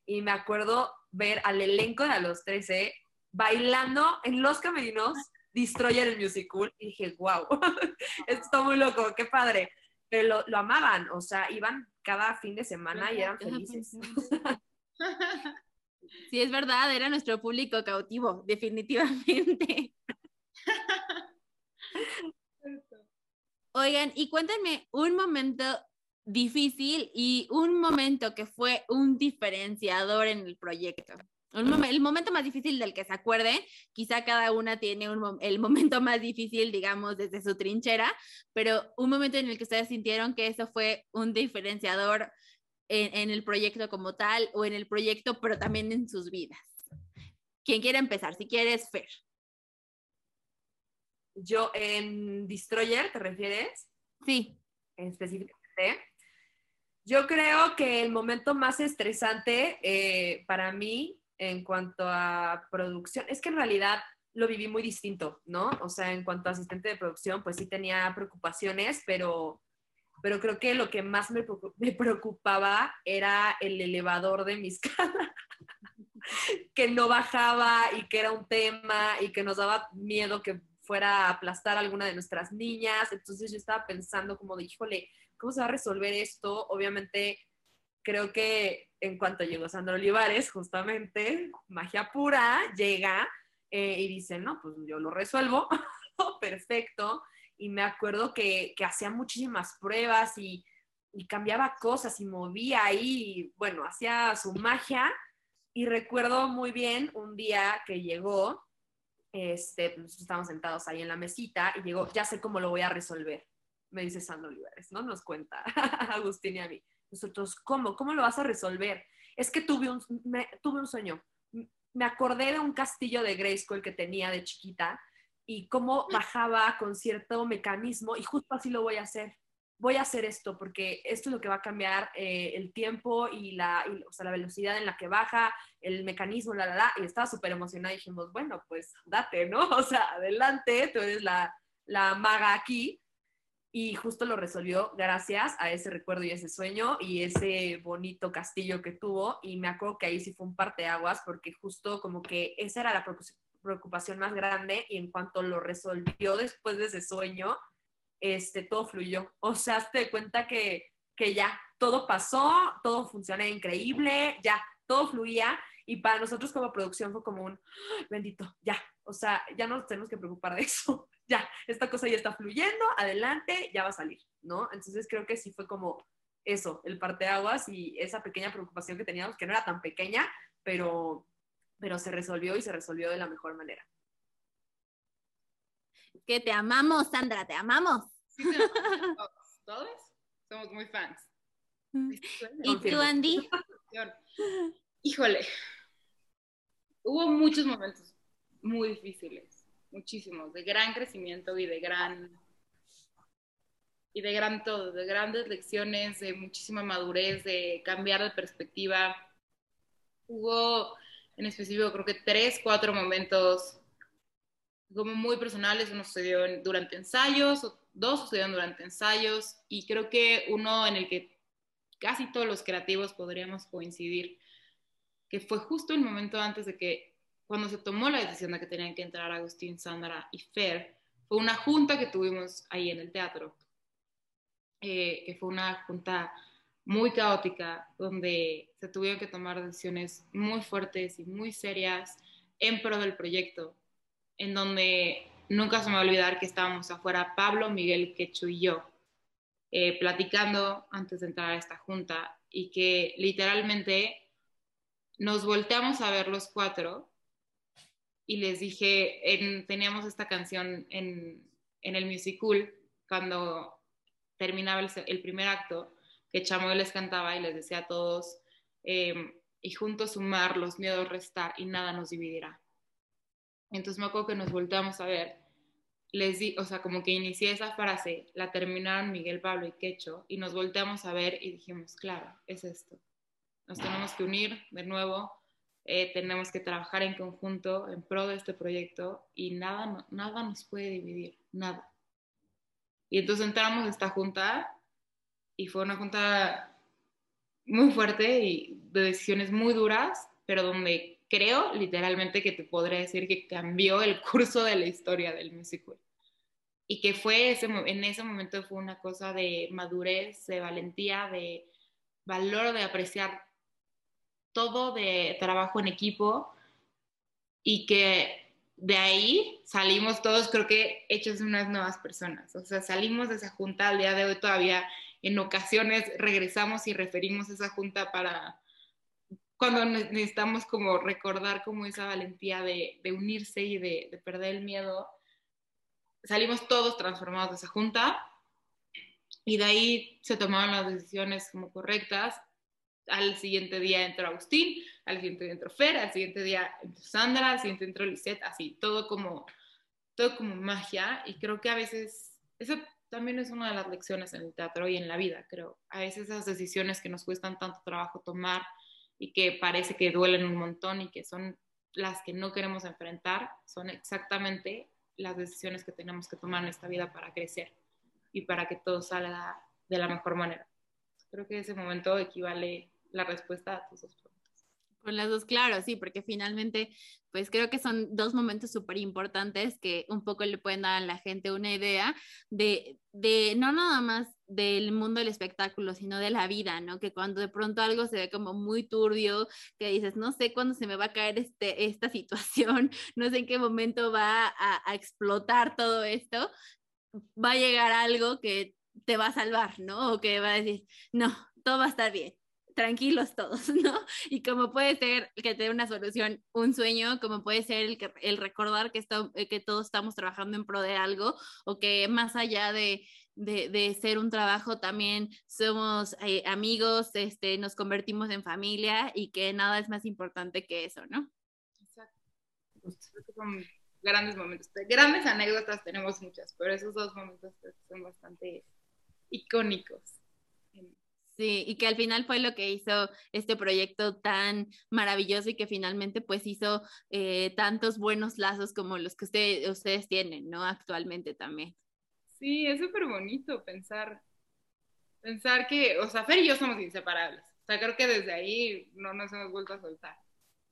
y me acuerdo ver al elenco de A los 13 bailando en los camerinos Destroyer el musical, y dije, wow, [LAUGHS] esto está muy loco, qué padre pero lo, amaban, o sea, iban cada fin de semana y eran felices. [LAUGHS] Sí, es verdad, era nuestro público cautivo, definitivamente. [LAUGHS] Oigan, y cuéntenme un momento difícil y un momento que fue un diferenciador en el proyecto el momento más difícil del que se acuerde, quizá cada una tiene el momento más difícil, digamos, desde su trinchera, pero un momento en el que ustedes sintieron que eso fue un diferenciador en, el proyecto como tal o en el proyecto, pero también en sus vidas. ¿Quién quiere empezar? Si quieres, Fer. Yo, en Destroyer, ¿te refieres? Sí. Específicamente. Yo creo que el momento más estresante eh, para mí en cuanto a producción, es que en realidad lo viví muy distinto, ¿no? O sea, en cuanto a asistente de producción, pues sí tenía preocupaciones, pero, pero creo que lo que más me, preocupaba era el elevador de mis [LAUGHS] caras, que no bajaba y que era un tema y que nos daba miedo que fuera a aplastar a alguna de nuestras niñas. Entonces yo estaba pensando como de, híjole, ¿cómo se va a resolver esto? Obviamente creo que en cuanto llegó Sandra Olivares, justamente, magia pura, llega eh, y dice, no, pues yo lo resuelvo, [LAUGHS] perfecto. Y me acuerdo que, que hacía muchísimas pruebas y, cambiaba cosas y movía ahí, bueno, hacía su magia. Y recuerdo muy bien un día que llegó, este, pues, estábamos sentados ahí en la mesita y llegó, ya sé cómo lo voy a resolver, me dice Sandra Olivares, ¿no? Nos cuenta [LAUGHS] Agustín y a mí. Nosotros, ¿cómo? ¿Cómo lo vas a resolver? Es que tuve un, tuve un sueño. Me acordé de un castillo de Grayskull que tenía de chiquita y cómo bajaba con cierto mecanismo y justo así lo voy a hacer. Voy a hacer esto porque esto es lo que va a cambiar eh, el tiempo y, la, o sea, la velocidad en la que baja, el mecanismo, la, la, la. Y estaba súper emocionada y dijimos, bueno, pues date, ¿no? [LAUGHS] O sea, adelante, tú eres la, la maga aquí y justo lo resolvió gracias a ese recuerdo y ese sueño y ese bonito castillo que tuvo. Y me acuerdo que ahí sí fue un parteaguas porque justo como que esa era la preocupación más grande y en cuanto lo resolvió después de ese sueño, este, todo fluyó. O sea, te cuenta que, que ya todo pasó, todo funcionó increíble, ya todo fluía Y para nosotros como producción fue como un, "Ah, bendito, ya, o sea, ya no nos tenemos que preocupar de eso, ya, esta cosa ya está fluyendo, adelante, ya va a salir, ¿no? Entonces creo que sí fue como eso, el parteaguas y esa pequeña preocupación que teníamos, que no era tan pequeña, pero, pero se resolvió y se resolvió de la mejor manera. Que te amamos, Sandra, te amamos. Sí, tenemos todos, [LAUGHS] todos somos muy fans. ¿Y tú. Andy? Híjole, hubo muchos momentos muy difíciles, muchísimos, de gran crecimiento y de gran y de gran todo, de grandes lecciones, de muchísima madurez, de cambiar de perspectiva. Hubo en específico creo que tres, cuatro momentos como muy personales, uno sucedió durante ensayos, dos sucedieron durante ensayos y creo que uno en el que casi todos los creativos podríamos coincidir, que fue justo el momento antes de que, cuando se tomó la decisión de que tenían que entrar Agustín, Sandra y Fer, fue una junta que tuvimos ahí en el teatro, eh, que fue una junta muy caótica, donde se tuvieron que tomar decisiones muy fuertes y muy serias en pro del proyecto, en donde nunca se me va a olvidar que estábamos afuera Pablo, Miguel, Quechu y yo, eh, platicando antes de entrar a esta junta y que literalmente nos volteamos a ver los cuatro y les dije, en- teníamos esta canción en, en el musical cuando terminaba el, primer acto, que Chamoy les cantaba y les decía a todos, eh, y juntos sumar, los miedos restar y nada nos dividirá. Entonces me acuerdo que nos volteamos a ver, les di, o sea, como que inicié esa frase, la terminaron Miguel, Pablo y Quecho, y nos volteamos a ver y dijimos, claro, es esto. Nos tenemos que unir de nuevo, eh, tenemos que trabajar en conjunto en pro de este proyecto y nada, nada nos puede dividir, nada. Y entonces entramos a esta junta y fue una junta muy fuerte y de decisiones muy duras, pero donde creo literalmente que te podría decir que cambió el curso de la historia del musical. Y que fue ese, en ese momento fue una cosa de madurez, de valentía, de valor, de apreciar todo de trabajo en equipo y que de ahí salimos todos, creo que hechos unas nuevas personas. O sea, salimos de esa junta al día de hoy todavía en ocasiones regresamos y referimos esa junta para cuando ne- necesitamos como recordar como esa valentía de, unirse y de, de perder el miedo. Salimos todos transformados de esa junta y de ahí se tomaron las decisiones como correctas. Al siguiente día entró Agustín, al siguiente día entró Fer, al siguiente día entró Sandra, al siguiente entró Lisette, así, todo como, todo como magia. Y creo que a veces, eso también es una de las lecciones en el teatro y en la vida, creo. A veces esas decisiones que nos cuestan tanto trabajo tomar y que parece que duelen un montón y que son las que no queremos enfrentar, son exactamente las decisiones que tenemos que tomar en esta vida para crecer y para que todo salga de la mejor manera. Creo que ese momento equivale la respuesta a tus dos preguntas. Con las dos, claro, sí, porque finalmente, pues creo que son dos momentos súper importantes que un poco le pueden dar a la gente una idea de, de, no nada más del mundo del espectáculo, sino de la vida, ¿no? Que cuando de pronto algo se ve como muy turbio, que dices, no sé cuándo se me va a caer este, esta situación, [LAUGHS] no sé en qué momento va a, a explotar todo esto, va a llegar algo que te va a salvar, ¿no? O que va a decir, no, todo va a estar bien tranquilos todos, [LAUGHS] ¿no? Y como puede ser que te una solución, un sueño, como puede ser el, que, el recordar que, esto, que todos estamos trabajando en pro de algo, o que más allá de, de, ser un trabajo, también somos eh, amigos, este, nos convertimos en familia y que nada es más importante que eso, ¿no? Exacto. Son grandes momentos. Grandes anécdotas tenemos muchas, pero esos dos momentos son bastante icónicos. Sí, y que al final fue lo que hizo este proyecto tan maravilloso y que finalmente pues hizo eh, tantos buenos lazos como los que usted, ustedes tienen, ¿no? Actualmente también. Sí, es súper bonito pensar, pensar que, o sea, Fer y yo somos inseparables. O sea, creo que desde ahí no nos hemos vuelto a soltar.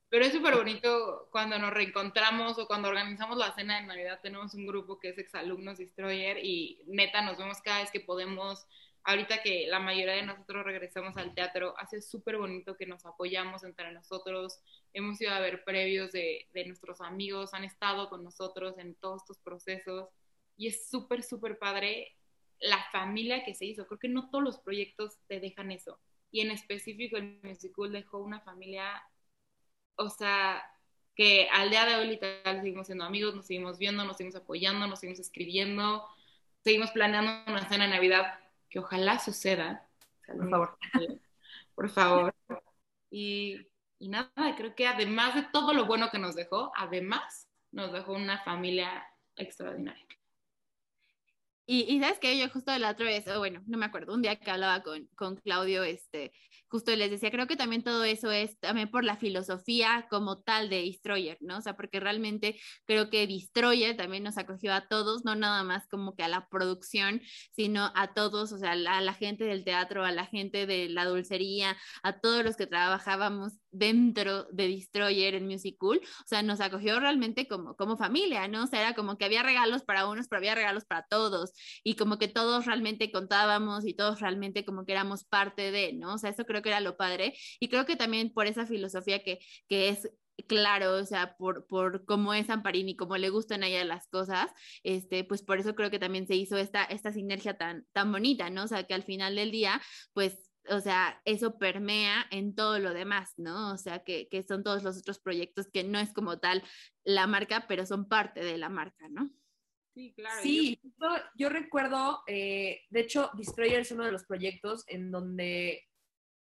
Pero es súper bonito cuando nos reencontramos o cuando organizamos la cena de Navidad. Tenemos un grupo que es Exalumnos Destroyer y neta nos vemos cada vez que podemos ahorita que la mayoría de nosotros regresamos al teatro, hace súper bonito que nos apoyamos entre nosotros. Hemos ido a ver previos de, de nuestros amigos, han estado con nosotros en todos estos procesos y es súper, súper padre la familia que se hizo. Creo que no todos los proyectos te dejan eso. Y en específico el Musical dejó una familia, o sea, que al día de hoy literal seguimos siendo amigos, nos seguimos viendo, nos seguimos apoyando, nos seguimos escribiendo, seguimos planeando una cena de Navidad que ojalá suceda. Por favor. [LAUGHS] Por favor. Y, y nada, creo que además de todo lo bueno que nos dejó, además nos dejó una familia extraordinaria. Y, sabes que yo justo la otra vez, o bueno, no me acuerdo, un día que hablaba con, con Claudio, este, justo les decía, creo que también todo eso es también por la filosofía como tal de Destroyer, ¿no? O sea, porque realmente creo que Destroyer también nos acogió a todos, no nada más como que a la producción, sino a todos, o sea, a la, gente del teatro, a la gente de la dulcería, a todos los que trabajábamos dentro de Destroyer en Musical, o sea, nos acogió realmente como, como familia, ¿no? O sea, era como que había regalos para unos, pero había regalos para todos, y como que todos realmente contábamos y todos realmente como que éramos parte de, ¿no? O sea, eso creo que era lo padre. Y creo que también por esa filosofía que, que es claro, o sea, por, por cómo es Amparini, cómo le gustan a ella las cosas, este, pues por eso creo que también se hizo esta, esta sinergia tan, tan bonita, ¿no? O sea, que al final del día, pues o sea, eso permea en todo lo demás, ¿no? O sea, que, que, son todos los otros proyectos que no es como tal la marca, pero son parte de la marca, ¿no? Sí, claro. Sí, yo, recuerdo, eh, de hecho, Destroyer es uno de los proyectos en donde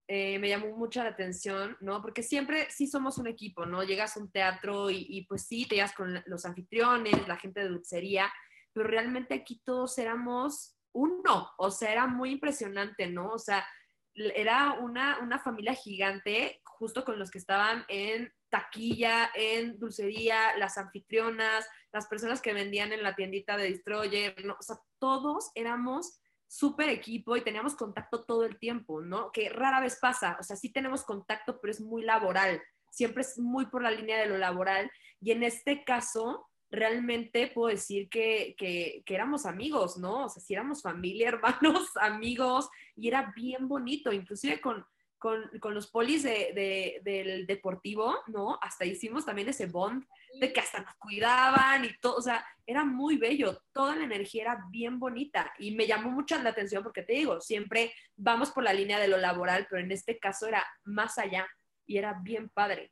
eh, me llamó mucho la atención, ¿no? Porque siempre sí somos un equipo, ¿no? Llegas a un teatro y, pues sí, te llegas con los anfitriones, la gente de dulcería, pero realmente aquí todos éramos uno, o sea, era muy impresionante, ¿no? O sea, era una, una familia gigante, justo con los que estaban en taquilla, en dulcería, las anfitrionas, las personas que vendían en la tiendita de Destroyer. O sea, todos éramos súper equipo y teníamos contacto todo el tiempo, ¿no? Que rara vez pasa, o sea, sí tenemos contacto, pero es muy laboral, siempre es muy por la línea de lo laboral y en este caso realmente puedo decir que, que, éramos amigos, ¿no? O sea, sí éramos familia, [LAUGHS] hermanos, amigos y era bien bonito, inclusive con, con, con los polis de, del deportivo, ¿no? Hasta hicimos también ese bond de que hasta nos cuidaban y todo, o sea, era muy bello, toda la energía era bien bonita y me llamó mucho la atención porque te digo, siempre vamos por la línea de lo laboral, pero en este caso era más allá y era bien padre.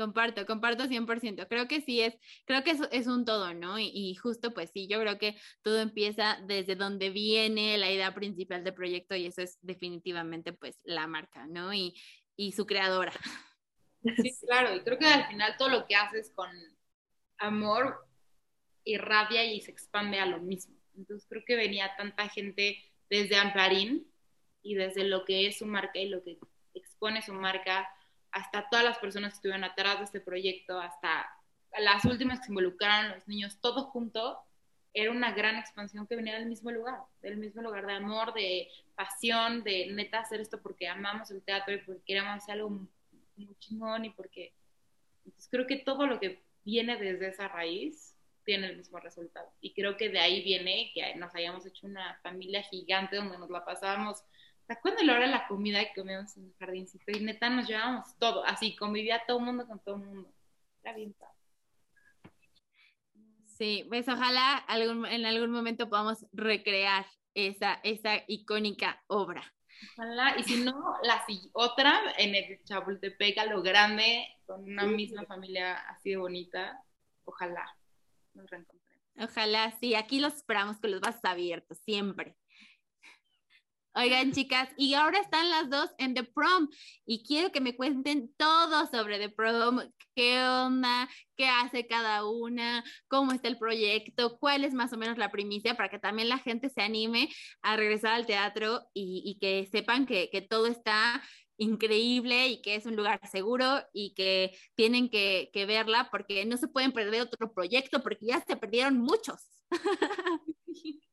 Comparto, comparto 100%. Creo que sí es, creo que es, es un todo, ¿no? Y, y, justo pues sí, yo creo que todo empieza desde donde viene la idea principal del proyecto y eso es definitivamente pues la marca, ¿no? Y, y su creadora. [LAUGHS] Sí, claro, y creo que al final todo lo que haces con amor irradia y se expande a lo mismo. Entonces creo que venía tanta gente desde Amparín y desde lo que es su marca y lo que expone su marca, hasta todas las personas que estuvieron atrás de este proyecto, hasta las últimas que se involucraron, los niños, todo junto, era una gran expansión que venía del mismo lugar, del mismo lugar de amor, de pasión, de neta hacer esto porque amamos el teatro y porque queríamos hacer algo muy chingón y porque entonces creo que todo lo que viene desde esa raíz tiene el mismo resultado. Y creo que de ahí viene que nos hayamos hecho una familia gigante donde nos la pasábamos ¿te acuerdas la hora de la comida que comíamos en el jardincito y neta nos llevábamos todo así convivía todo el mundo con todo el mundo era bien padre Sí, pues ojalá algún, en algún momento podamos recrear esa, esa icónica obra. Ojalá, y si no, la otra en el Chapultepec a lo grande, con una misma familia así de bonita, ojalá nos reencontremos. Ojalá, sí, aquí los esperamos con los vasos abiertos, siempre. Oigan, chicas, y ahora están las dos en The Prom y quiero que me cuenten todo sobre The Prom, qué onda, qué hace cada una, cómo está el proyecto, cuál es más o menos la primicia para que también la gente se anime a regresar al teatro y, que sepan que, todo está increíble y que es un lugar seguro y que tienen que, que verla porque no se pueden perder otro proyecto porque ya se perdieron muchos. [LAUGHS]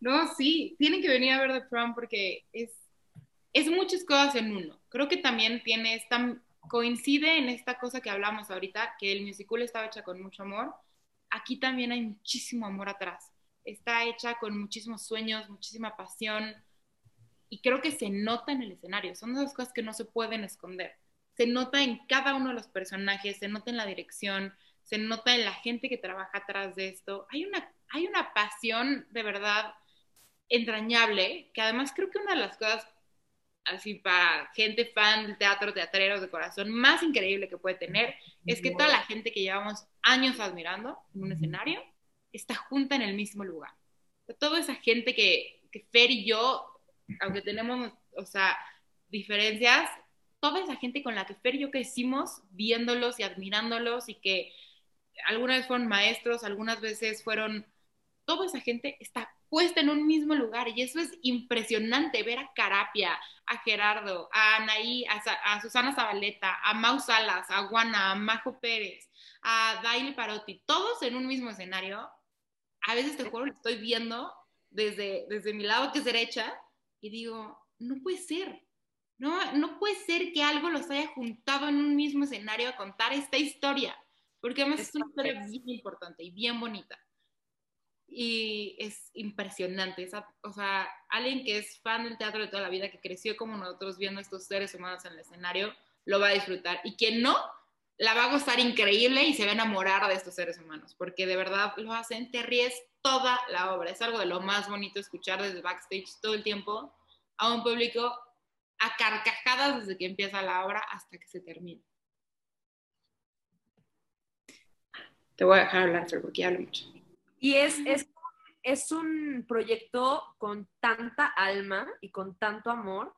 No, sí, tienen que venir a ver The Prom porque es, es muchas cosas en uno. Creo que también tiene esta, coincide en esta cosa que hablamos ahorita, que el musical estaba hecha con mucho amor. Aquí también hay muchísimo amor atrás. está hecha con muchísimos sueños, muchísima pasión y creo que se nota en el escenario. Son esas cosas que no se pueden esconder. Se nota en cada uno de los personajes, se nota en la dirección, se nota en la gente que trabaja atrás de esto. Hay una, hay una pasión de verdad entrañable, que además creo que una de las cosas así para gente fan del teatro, teatreros de corazón, más increíble que puede tener, es que toda la gente que llevamos años admirando en un escenario está junta en el mismo lugar. toda esa gente que, que Fer y yo, aunque tenemos, o sea, diferencias, toda esa gente con la que Fer y yo crecimos viéndolos y admirándolos y que algunas veces fueron maestros, algunas veces fueron, toda esa gente está puesta en un mismo lugar y eso es impresionante ver a Carapia, a Gerardo, a Anaí, a, Susana Zabaleta, a Mau Salas, a Juana, a Majo Pérez, a Daily Parotti, todos en un mismo escenario. A veces te juro, lo estoy viendo desde, desde mi lado que es derecha y digo, no puede ser. No, no puede ser que algo los haya juntado en un mismo escenario a contar esta historia, porque además es una historia bien importante y bien bonita y es impresionante. o sea, alguien que es fan del teatro de toda la vida, que creció como nosotros viendo estos seres humanos en el escenario, lo va a disfrutar. Y quien no, la va a gozar increíble y se va a enamorar de estos seres humanos, porque de verdad lo hacen, te ríes toda la obra. Es algo de lo más bonito escuchar desde backstage todo el tiempo a un público a carcajadas desde que empieza la obra hasta que se termina. Te voy a dejar hablar, porque hablo mucho. Y es, es, es un proyecto con tanta alma y con tanto amor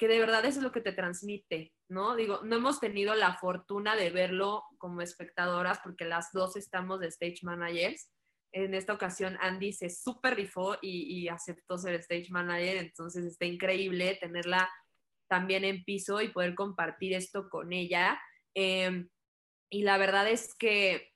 que de verdad eso es lo que te transmite, ¿no? Digo, no hemos tenido la fortuna de verlo como espectadoras porque las dos estamos de stage managers. En esta ocasión Andy se súper rifó y, aceptó ser stage manager, entonces está increíble tenerla también en piso y poder compartir esto con ella. Em, y la verdad es que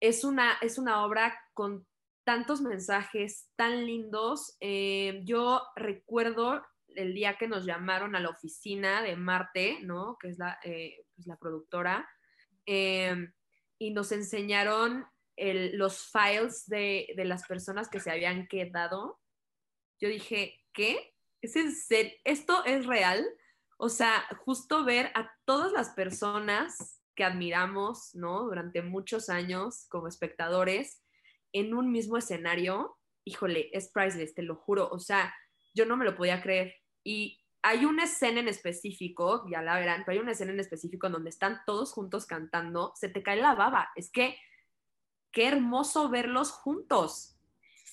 es una, es una obra con tantos mensajes tan lindos. Eh, yo recuerdo el día que nos llamaron a la oficina de Marte, ¿no? Que es la, eh, pues, la productora, eh, y nos enseñaron los files de, de, las personas que se habían quedado. Yo dije, ¿qué? ¿Es? ¿Esto es real? O sea, justo ver a todas las personas que admiramos, ¿no? Durante muchos años como espectadores en un mismo escenario, híjole, es priceless, te lo juro. O sea, yo no me lo podía creer. Y hay una escena en específico, ya la verán, pero hay una escena en específico en donde están todos juntos cantando, se te cae la baba. Es que qué hermoso verlos juntos.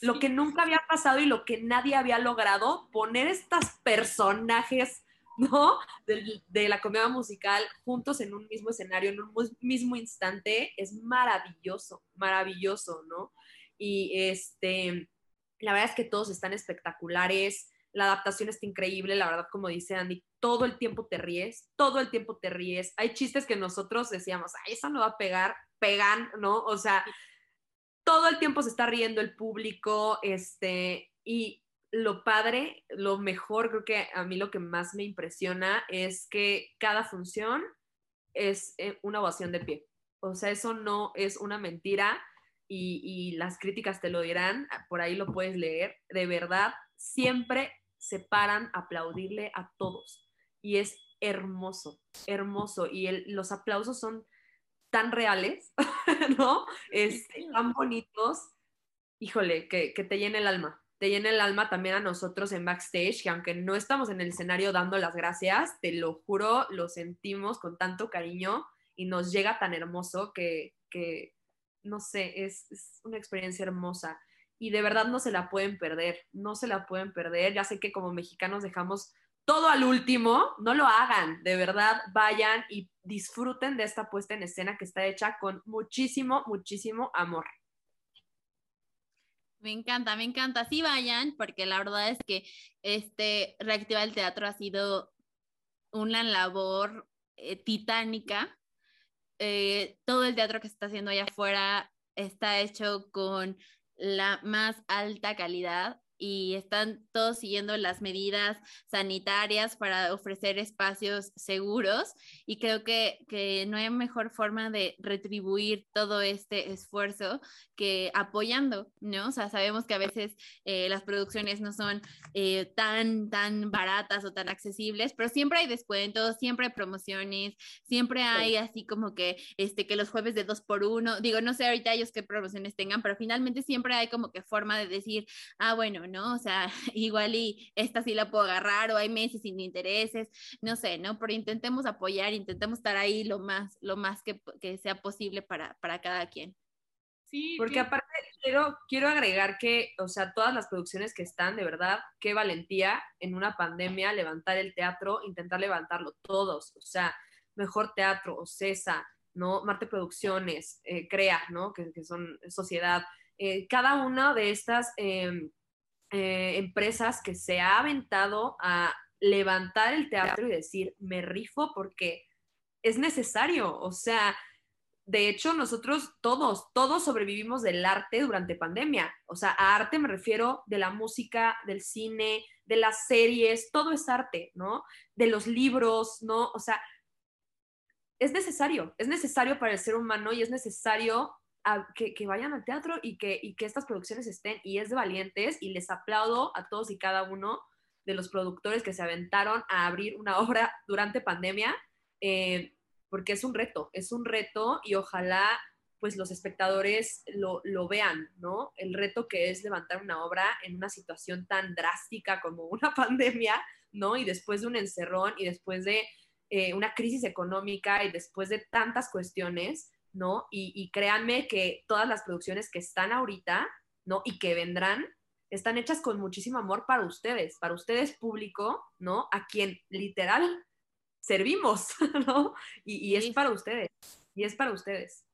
Lo que nunca había pasado y lo que nadie había logrado, poner estos personajes [LAUGHS] ¿no? De, la comedia musical juntos en un mismo escenario, en un mismo instante, es maravilloso, maravilloso, ¿no? Y este, la verdad es que todos están espectaculares, la adaptación está increíble, la verdad, como dice Andy, todo el tiempo te ríes, todo el tiempo te ríes. Hay chistes que nosotros decíamos, ay, esa no va a pegar, pegan, ¿no? O sea, todo el tiempo se está riendo el público, este, y lo padre, lo mejor, creo que a mí lo que más me impresiona es que cada función es eh, una ovación de pie. O sea, eso no es una mentira y, las críticas te lo dirán, por ahí lo puedes leer. De verdad, siempre se paran a aplaudirle a todos y es hermoso, hermoso. Y los aplausos son tan reales, [LAUGHS] ¿no? Es, tan bonitos. Híjole, que, que te llena el alma te llena el alma también a nosotros en backstage, que aunque no estamos en el escenario dando las gracias, te lo juro, lo sentimos con tanto cariño y nos llega tan hermoso que, no sé, es, es, una experiencia hermosa y de verdad no se la pueden perder, no se la pueden perder. Ya sé que como mexicanos dejamos todo al último, no lo hagan, de verdad vayan y disfruten de esta puesta en escena que está hecha con muchísimo, muchísimo amor. Me encanta, me encanta. Sí vayan, porque la verdad es que este Reactiva el Teatro ha sido una labor eh, titánica. Eh, todo el teatro que se está haciendo allá afuera está hecho con la más alta calidad y están todos siguiendo las medidas sanitarias para ofrecer espacios seguros y creo que, que, no hay mejor forma de retribuir todo este esfuerzo que apoyando, ¿no? O sea, sabemos que a veces eh, las producciones no son eh, tan, tan baratas o tan accesibles, pero siempre hay descuentos, siempre hay promociones, siempre hay así como que, este, que los jueves de dos por uno, digo, no sé ahorita ellos qué promociones tengan, pero finalmente siempre hay como que forma de decir, ah, bueno, ¿no? O sea, [LAUGHS] igual y esta sí la puedo agarrar o hay meses sin intereses, no sé, ¿no? Pero intentemos apoyar, intentemos estar ahí lo más, lo más que, que sea posible para, para cada quien. Sí, porque aparte quiero, quiero agregar que, o sea, todas las producciones que están, de verdad, qué valentía en una pandemia levantar el teatro, intentar levantarlo todos, o sea, mejor teatro, o CESA, ¿no? Marte Producciones, eh, CREA, ¿no? Que, que son sociedad, eh, cada una de estas em, eh, empresas que se ha aventado a levantar el teatro y decir, me rifo porque es necesario. O sea, de hecho, nosotros todos, todos sobrevivimos del arte durante pandemia. O sea, a arte me refiero de la música, del cine, de las series, todo es arte, ¿no? De los libros, ¿no? O sea, es necesario, es necesario para el ser humano y es necesario que, vayan al teatro y que, estas producciones estén, y es de valientes, y les aplaudo a todos y cada uno de los productores que se aventaron a abrir una [LAUGHS] obra durante pandemia, eh, porque es un reto, es un reto y ojalá pues los espectadores lo, vean, ¿no? El reto que es levantar una obra en una situación tan drástica como una [LAUGHS] pandemia, ¿no? Y después de un encerrón y después de eh, una crisis económica y después de tantas cuestiones, ¿no? Y, créanme que todas las producciones que están ahorita, ¿no? Y que vendrán, están hechas con muchísimo amor para ustedes, para ustedes público, ¿no? A quien literal servimos, [LAUGHS] ¿no? Y, es para ustedes, y es para ustedes.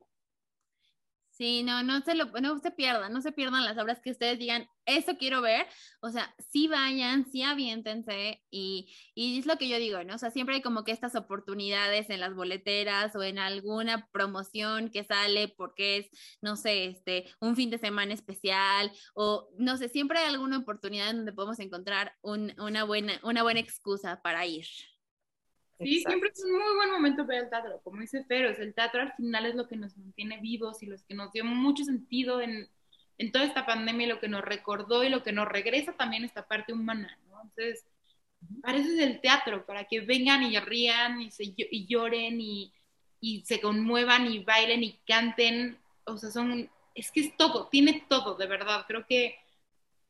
Sí, no, no se, lo, no se pierdan, no se pierdan las obras que ustedes digan, eso quiero ver, o sea, sí vayan, sí aviéntense y, y es lo que yo digo, ¿no? O sea, siempre hay como que estas oportunidades en las boleteras o en alguna promoción que sale porque es, no sé, este, un fin de semana especial o, no sé, siempre hay alguna oportunidad en donde podemos encontrar una, buena, una buena excusa para ir. Sí, siempre es un muy buen momento para el teatro, como dice Feros, el teatro al final es lo que nos mantiene vivos y lo que nos dio mucho sentido en, en toda esta pandemia, lo que nos recordó y lo que nos regresa también esta parte humana, ¿no? Entonces, para eso es el teatro, para que vengan y rían y, se, y lloren y, y se conmuevan y bailen y canten, o sea, son, es que es todo, tiene todo, de verdad, creo que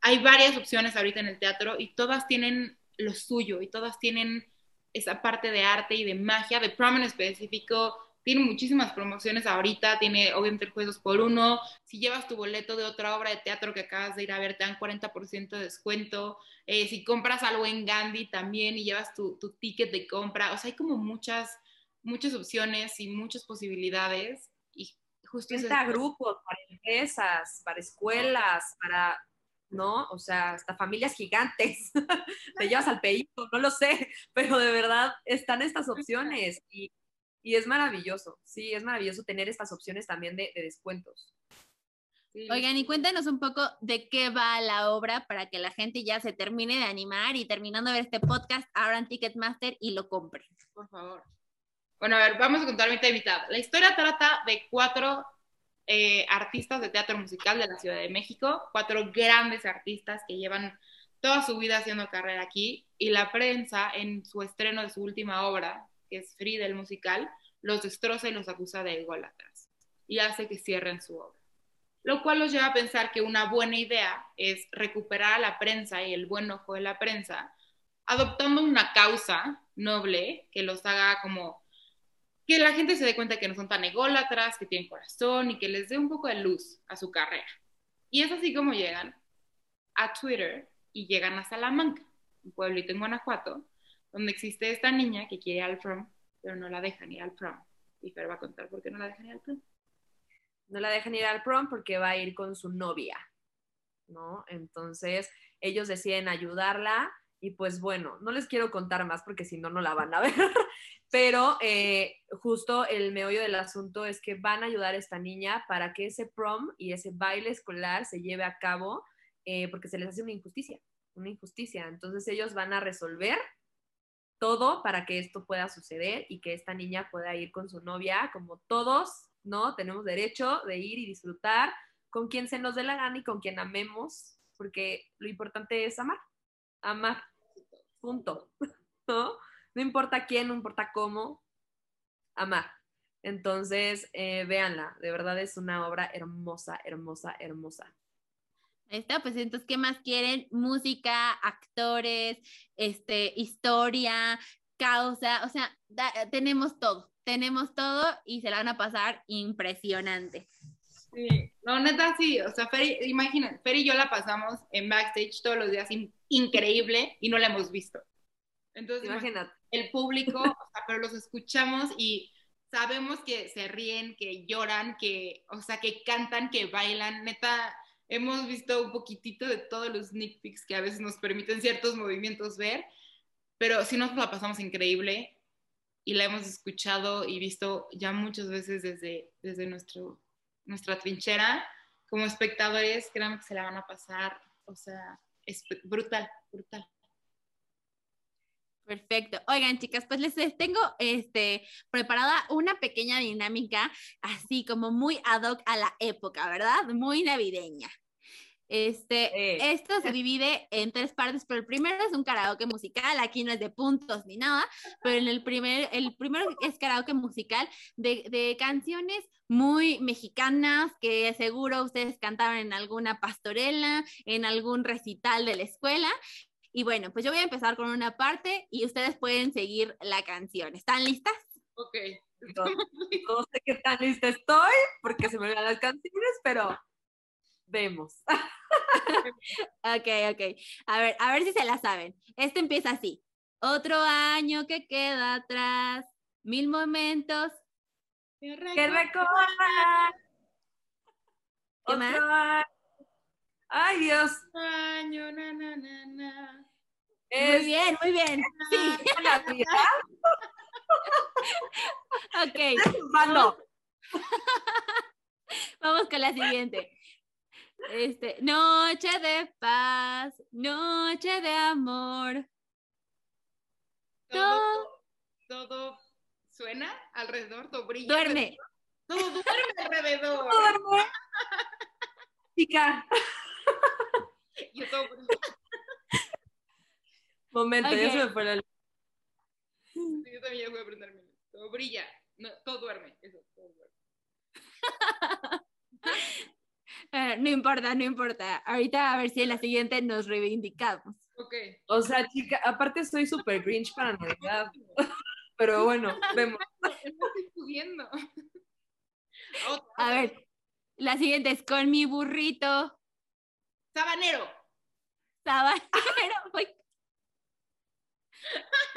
hay varias opciones ahorita en el teatro y todas tienen lo suyo y todas tienen esa parte de arte y de magia, de prom en específico, tiene muchísimas promociones ahorita, tiene obviamente juegos por uno, si llevas tu boleto de otra obra de teatro que acabas de ir a ver, te dan 40% de descuento, eh, si compras algo en Gandhi también y llevas tu, tu, ticket de compra, o sea, hay como muchas, muchas opciones y muchas posibilidades. Y justo... Para grupos, para empresas, para escuelas, para ¿no? O sea, hasta familias gigantes, [LAUGHS] te llevas al peito, no lo sé, [LAUGHS] pero de verdad están estas opciones y, es maravilloso, sí, es maravilloso tener estas opciones también de, descuentos. Oigan, y cuéntanos un poco de qué va la obra para que la gente ya se termine de animar y terminando de ver este podcast, abran Ticketmaster y lo compren. Por favor. Bueno, a ver, vamos a contar mi mitad. La historia trata de cuatro eh, artistas de teatro musical de la Ciudad de México, cuatro grandes artistas que llevan toda su vida haciendo carrera aquí y la prensa en su estreno de su última obra, que es Frida el musical, los destroza y los acusa de ególatras y hace que cierren su obra. Lo cual los lleva a pensar que una buena idea es recuperar a la prensa y el buen ojo de la prensa, adoptando una causa noble que los haga como que la gente se dé cuenta que no son tan ególatras, que tienen corazón y que les dé un poco de luz a su carrera. Y es así como llegan a Twitter y llegan a Salamanca, un pueblito en Guanajuato, donde existe esta niña que quiere ir al prom, pero no la dejan ir al prom. Y Fer va a contar por qué no la dejan ir al prom. No la dejan ir al prom porque va a ir con su novia, ¿no? Entonces ellos deciden ayudarla y pues bueno, no les quiero contar más porque si no, no la van a [LAUGHS] ver. Pero eh, justo el meollo del asunto es que van a ayudar a esta niña para que ese prom y ese baile escolar se lleve a cabo eh, porque se les hace una injusticia, una injusticia. Entonces ellos van a resolver todo para que esto pueda suceder y que esta niña pueda ir con su novia, como todos, ¿no? Tenemos derecho de ir y disfrutar con quien se nos dé la gana y con quien amemos, porque lo importante es amar, amar, punto, ¿no? No importa quién, no importa cómo, amar. Entonces, eh, véanla, de verdad es una obra hermosa, hermosa, hermosa. Ahí está, pues entonces, ¿qué más quieren? Música, actores, este, historia, causa, o sea, tenemos todo, tenemos todo y se la van a pasar impresionante. Sí, no, neta, sí, o sea, Fer, imagina, Fer y yo la pasamos en backstage todos los días increíble y no la hemos visto. Entonces, imagínate, el público, o sea, pero los escuchamos y sabemos que se ríen, que lloran, que, o sea, que cantan, que bailan, neta, hemos visto un poquitito de todos los sneak peeks que a veces nos permiten ciertos movimientos ver, pero sí nos la pasamos increíble y la hemos escuchado y visto ya muchas veces desde, desde nuestro, nuestra trinchera. Como espectadores, créanme que se la van a pasar, o sea, es brutal, brutal. Perfecto. Oigan, chicas, pues les tengo este, preparada una pequeña dinámica, así como muy ad hoc a la época, ¿verdad? Muy navideña. Este, esto se divide en tres partes, pero el primero es un karaoke musical, aquí no es de puntos ni nada, pero en el primer, el primero es karaoke musical de, de canciones muy mexicanas que seguro ustedes cantaban en alguna pastorela, en algún recital de la escuela. Y bueno, pues yo voy a empezar con una parte y ustedes pueden seguir la canción. ¿Están listas? Ok. [LAUGHS] No, no sé qué tan lista estoy porque se me olvidan las canciones, pero vemos. [LAUGHS] ok, ok. A ver, a ver si se la saben. Esto empieza así. Otro año que queda atrás, mil momentos que recordar. ¿Qué más? Ay, Dios. Año, na, na, na, na. Muy bien, muy bien. Sí. [LAUGHS] ok. Vamos. [LAUGHS] Vamos con la siguiente. Este, noche de paz, noche de amor. Todo, todo suena alrededor, todo brilla. Duerme. Todo duerme alrededor. duerme. Chica. Yo todo brilla. Momento, okay. ya se me fue la Yo también voy a aprenderme. Todo brilla. No, todo duerme. Eso, todo duerme. [LAUGHS] [LAUGHS] No importa, no importa. Ahorita a ver si en la siguiente nos reivindicamos. Ok. O sea, chica, aparte soy súper grinch para Navidad. Pero bueno, vemos. [LAUGHS] Estoy pudiendo. A ver, la siguiente es con mi burrito. Sabanero. Sabanero. [LAUGHS] Voy,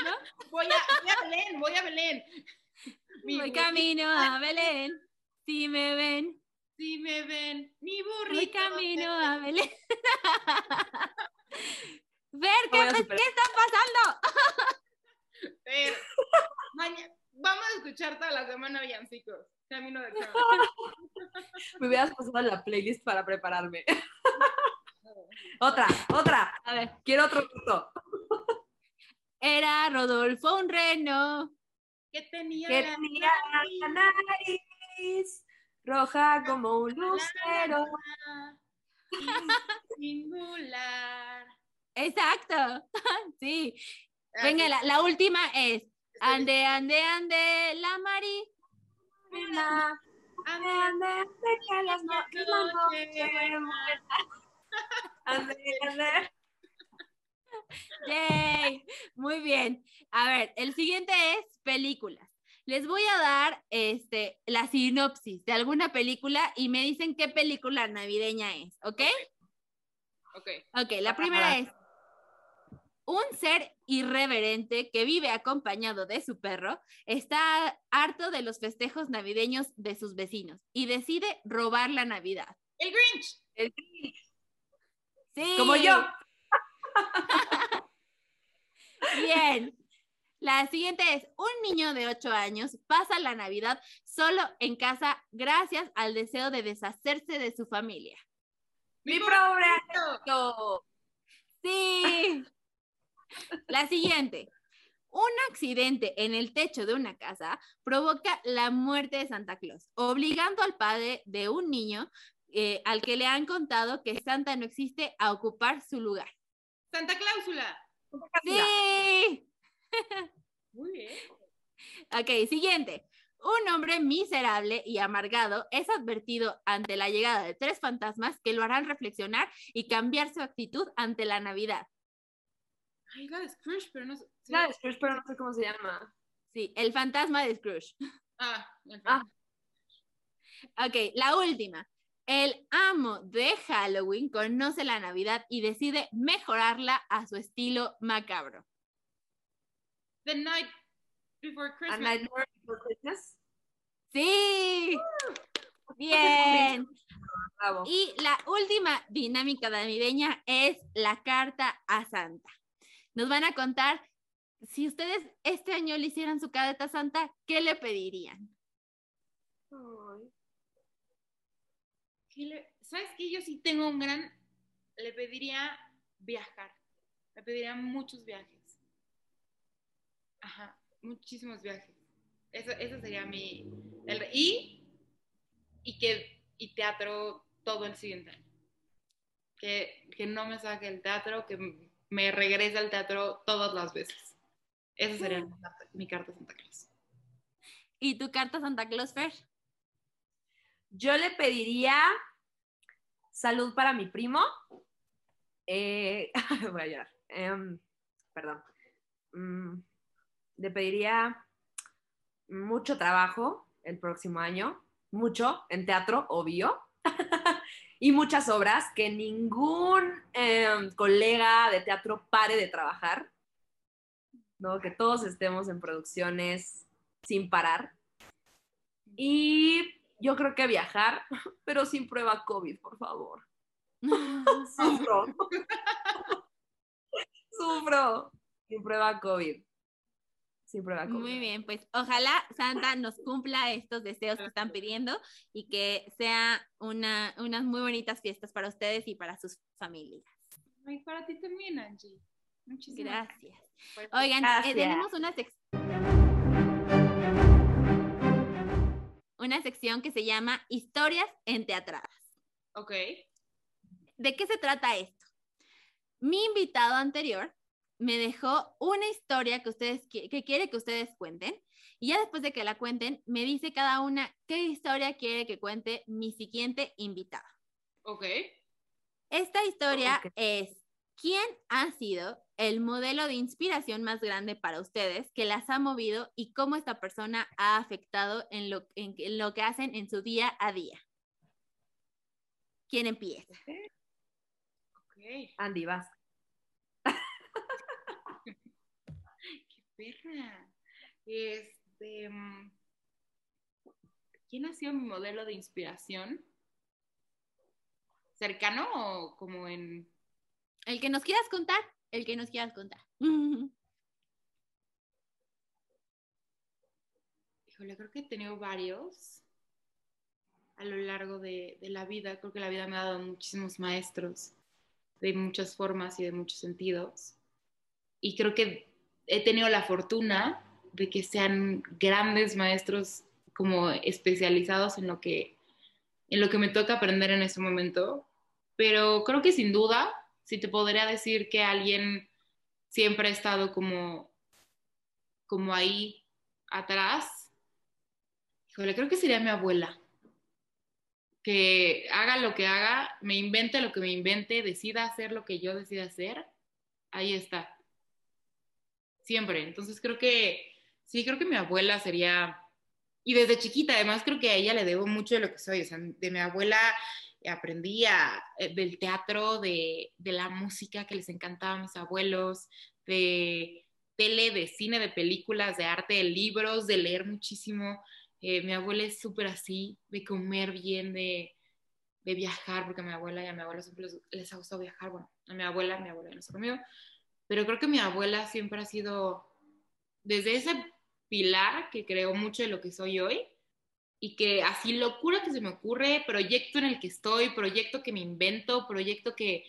¿No? voy, a, voy a Belén, voy a Belén. Mi voy camino a Belén. Si me ven. Si me ven, mi burrito. Camino a Belén. Ver, ¿qué, ¿qué está pasando? [LAUGHS] Ver, mañana, vamos a escuchar toda la semana villancicos. Camino de casa. [LAUGHS] Me hubieras pasado la playlist para prepararme. [LAUGHS] otra, otra. A ver. Quiero otro punto. Era Rodolfo un reno. Que tenía, que tenía la nariz roja como un lucero. [LAUGHS] Singular. Exacto, [LAUGHS] sí. Venga, la, la, última es Ande, ande, ande, la Mari. Ande, ande, ande, que las [LAUGHS] Ande, ande. Yay, muy bien. A ver, el siguiente es películas les voy a dar este, la sinopsis de alguna película y me dicen qué película navideña es, ¿ok? Ok. Ok, la primera es un ser irreverente que vive acompañado de su perro está harto de los festejos navideños de sus vecinos y decide robar la Navidad. El Grinch. El Grinch. Sí. Como yo. [LAUGHS] Bien. La siguiente es, un niño de 8 años pasa la Navidad solo en casa gracias al deseo de deshacerse de su familia. Mi ¡Mi angelito. Sí. [LAUGHS] La siguiente. Un accidente en el techo de una casa provoca la muerte de Santa Claus, obligando al padre de un niño eh, al que le han contado que Santa no existe a ocupar su lugar. Santa Cláusula. Sí. Muy bien. Ok, siguiente. Un hombre miserable y amargado es advertido ante la llegada de tres fantasmas que lo harán reflexionar y cambiar su actitud ante la Navidad. Ay, la de Scrooge, pero no sé. sí. La de Scrooge, pero no sé cómo se llama. Sí, el fantasma de Scrooge. Ah, el Ah. Ok, la última. El amo de Halloween conoce la Navidad y decide mejorarla a su estilo macabro. The Night Before A Christmas. Nightmare Before Christmas. Sí. Bien. Bravo. Y la última dinámica navideña es la carta a Santa. Nos van a contar si ustedes este año le hicieran su carta a Santa, ¿qué le pedirían? Ay. ¿Qué le- ¿Sabes qué? Yo sí tengo un gran... Le pediría viajar. Le pediría muchos viajes. Ajá, muchísimos viajes. Eso, eso sería mi... el- y, y que y teatro todo el siguiente año. Que, que no me saque el teatro, que me regrese al teatro todas las veces. Esa sería mi carta- mi carta a Santa Claus. ¿Y tu carta a Santa Claus, Fer? Yo le pediría salud para mi primo. Eh, [LAUGHS] voy a llorar. Em, perdón. Mm, le pediría mucho trabajo el próximo año, mucho en teatro, obvio, [LAUGHS] y muchas obras, que ningún em, colega de teatro pare de trabajar, ¿no? que todos estemos en producciones sin parar. Y yo creo que viajar, [LAUGHS] pero sin prueba COVID, por favor. [LAUGHS] Sufro. Sufro. Sin prueba COVID. Muy bien, pues ojalá Santa nos cumpla estos deseos que están pidiendo y que sea una, unas muy bonitas fiestas para ustedes y para sus familias. Ay, para ti también, Angie. Muchísimas Gracias. gracias. Oigan, eh, tenemos una sección. Una sección que se llama Historias enteatradas. Ok. ¿De qué se trata esto? Mi invitado anterior me dejó una historia que ustedes qui- que quiere que ustedes cuenten y ya después de que la cuenten me dice cada una qué historia quiere que cuente mi siguiente invitado. Ok. Esta historia es ¿quién ha sido el modelo de inspiración más grande para ustedes que las ha movido y cómo esta persona ha afectado en lo, en, en lo que hacen en su día a día? ¿Quién empieza? Ok. Andy, vas. Perra. Este. mm, ¿Quién ha sido mi modelo de inspiración? ¿Cercano o como en.? El que nos quieras contar, el que nos quieras contar. [LAUGHS] Híjole, creo que he tenido varios a lo largo de, de la vida. Creo que la vida me ha dado muchísimos maestros de muchas formas y de muchos sentidos. Y creo que he tenido la fortuna de que sean grandes maestros como especializados en lo que, en lo que me toca aprender en ese momento. Pero creo que sin duda, si te podría decir que alguien siempre ha estado como, como ahí atrás, híjole, creo que sería mi abuela. Que haga lo que haga, me invente lo que me invente, decida hacer lo que yo decida hacer, ahí está. Siempre. Entonces creo que, sí, creo que mi abuela sería, y desde chiquita además creo que a ella le debo mucho de lo que soy, o sea, de mi abuela aprendí eh, del teatro, de, de la música que les encantaba a mis abuelos, de tele, de cine, de películas, de arte, de libros, de leer muchísimo. Eh, mi abuela es súper así, de comer bien, de, de viajar, porque a mi abuela y a mi abuela siempre les, les ha gustado viajar. Bueno, a mi abuela, mi abuela no conmigo, pero creo que mi abuela siempre ha sido, desde ese pilar que creó mucho de lo que soy hoy, y que así locura que se me ocurre, proyecto en el que estoy, proyecto que me invento, proyecto que,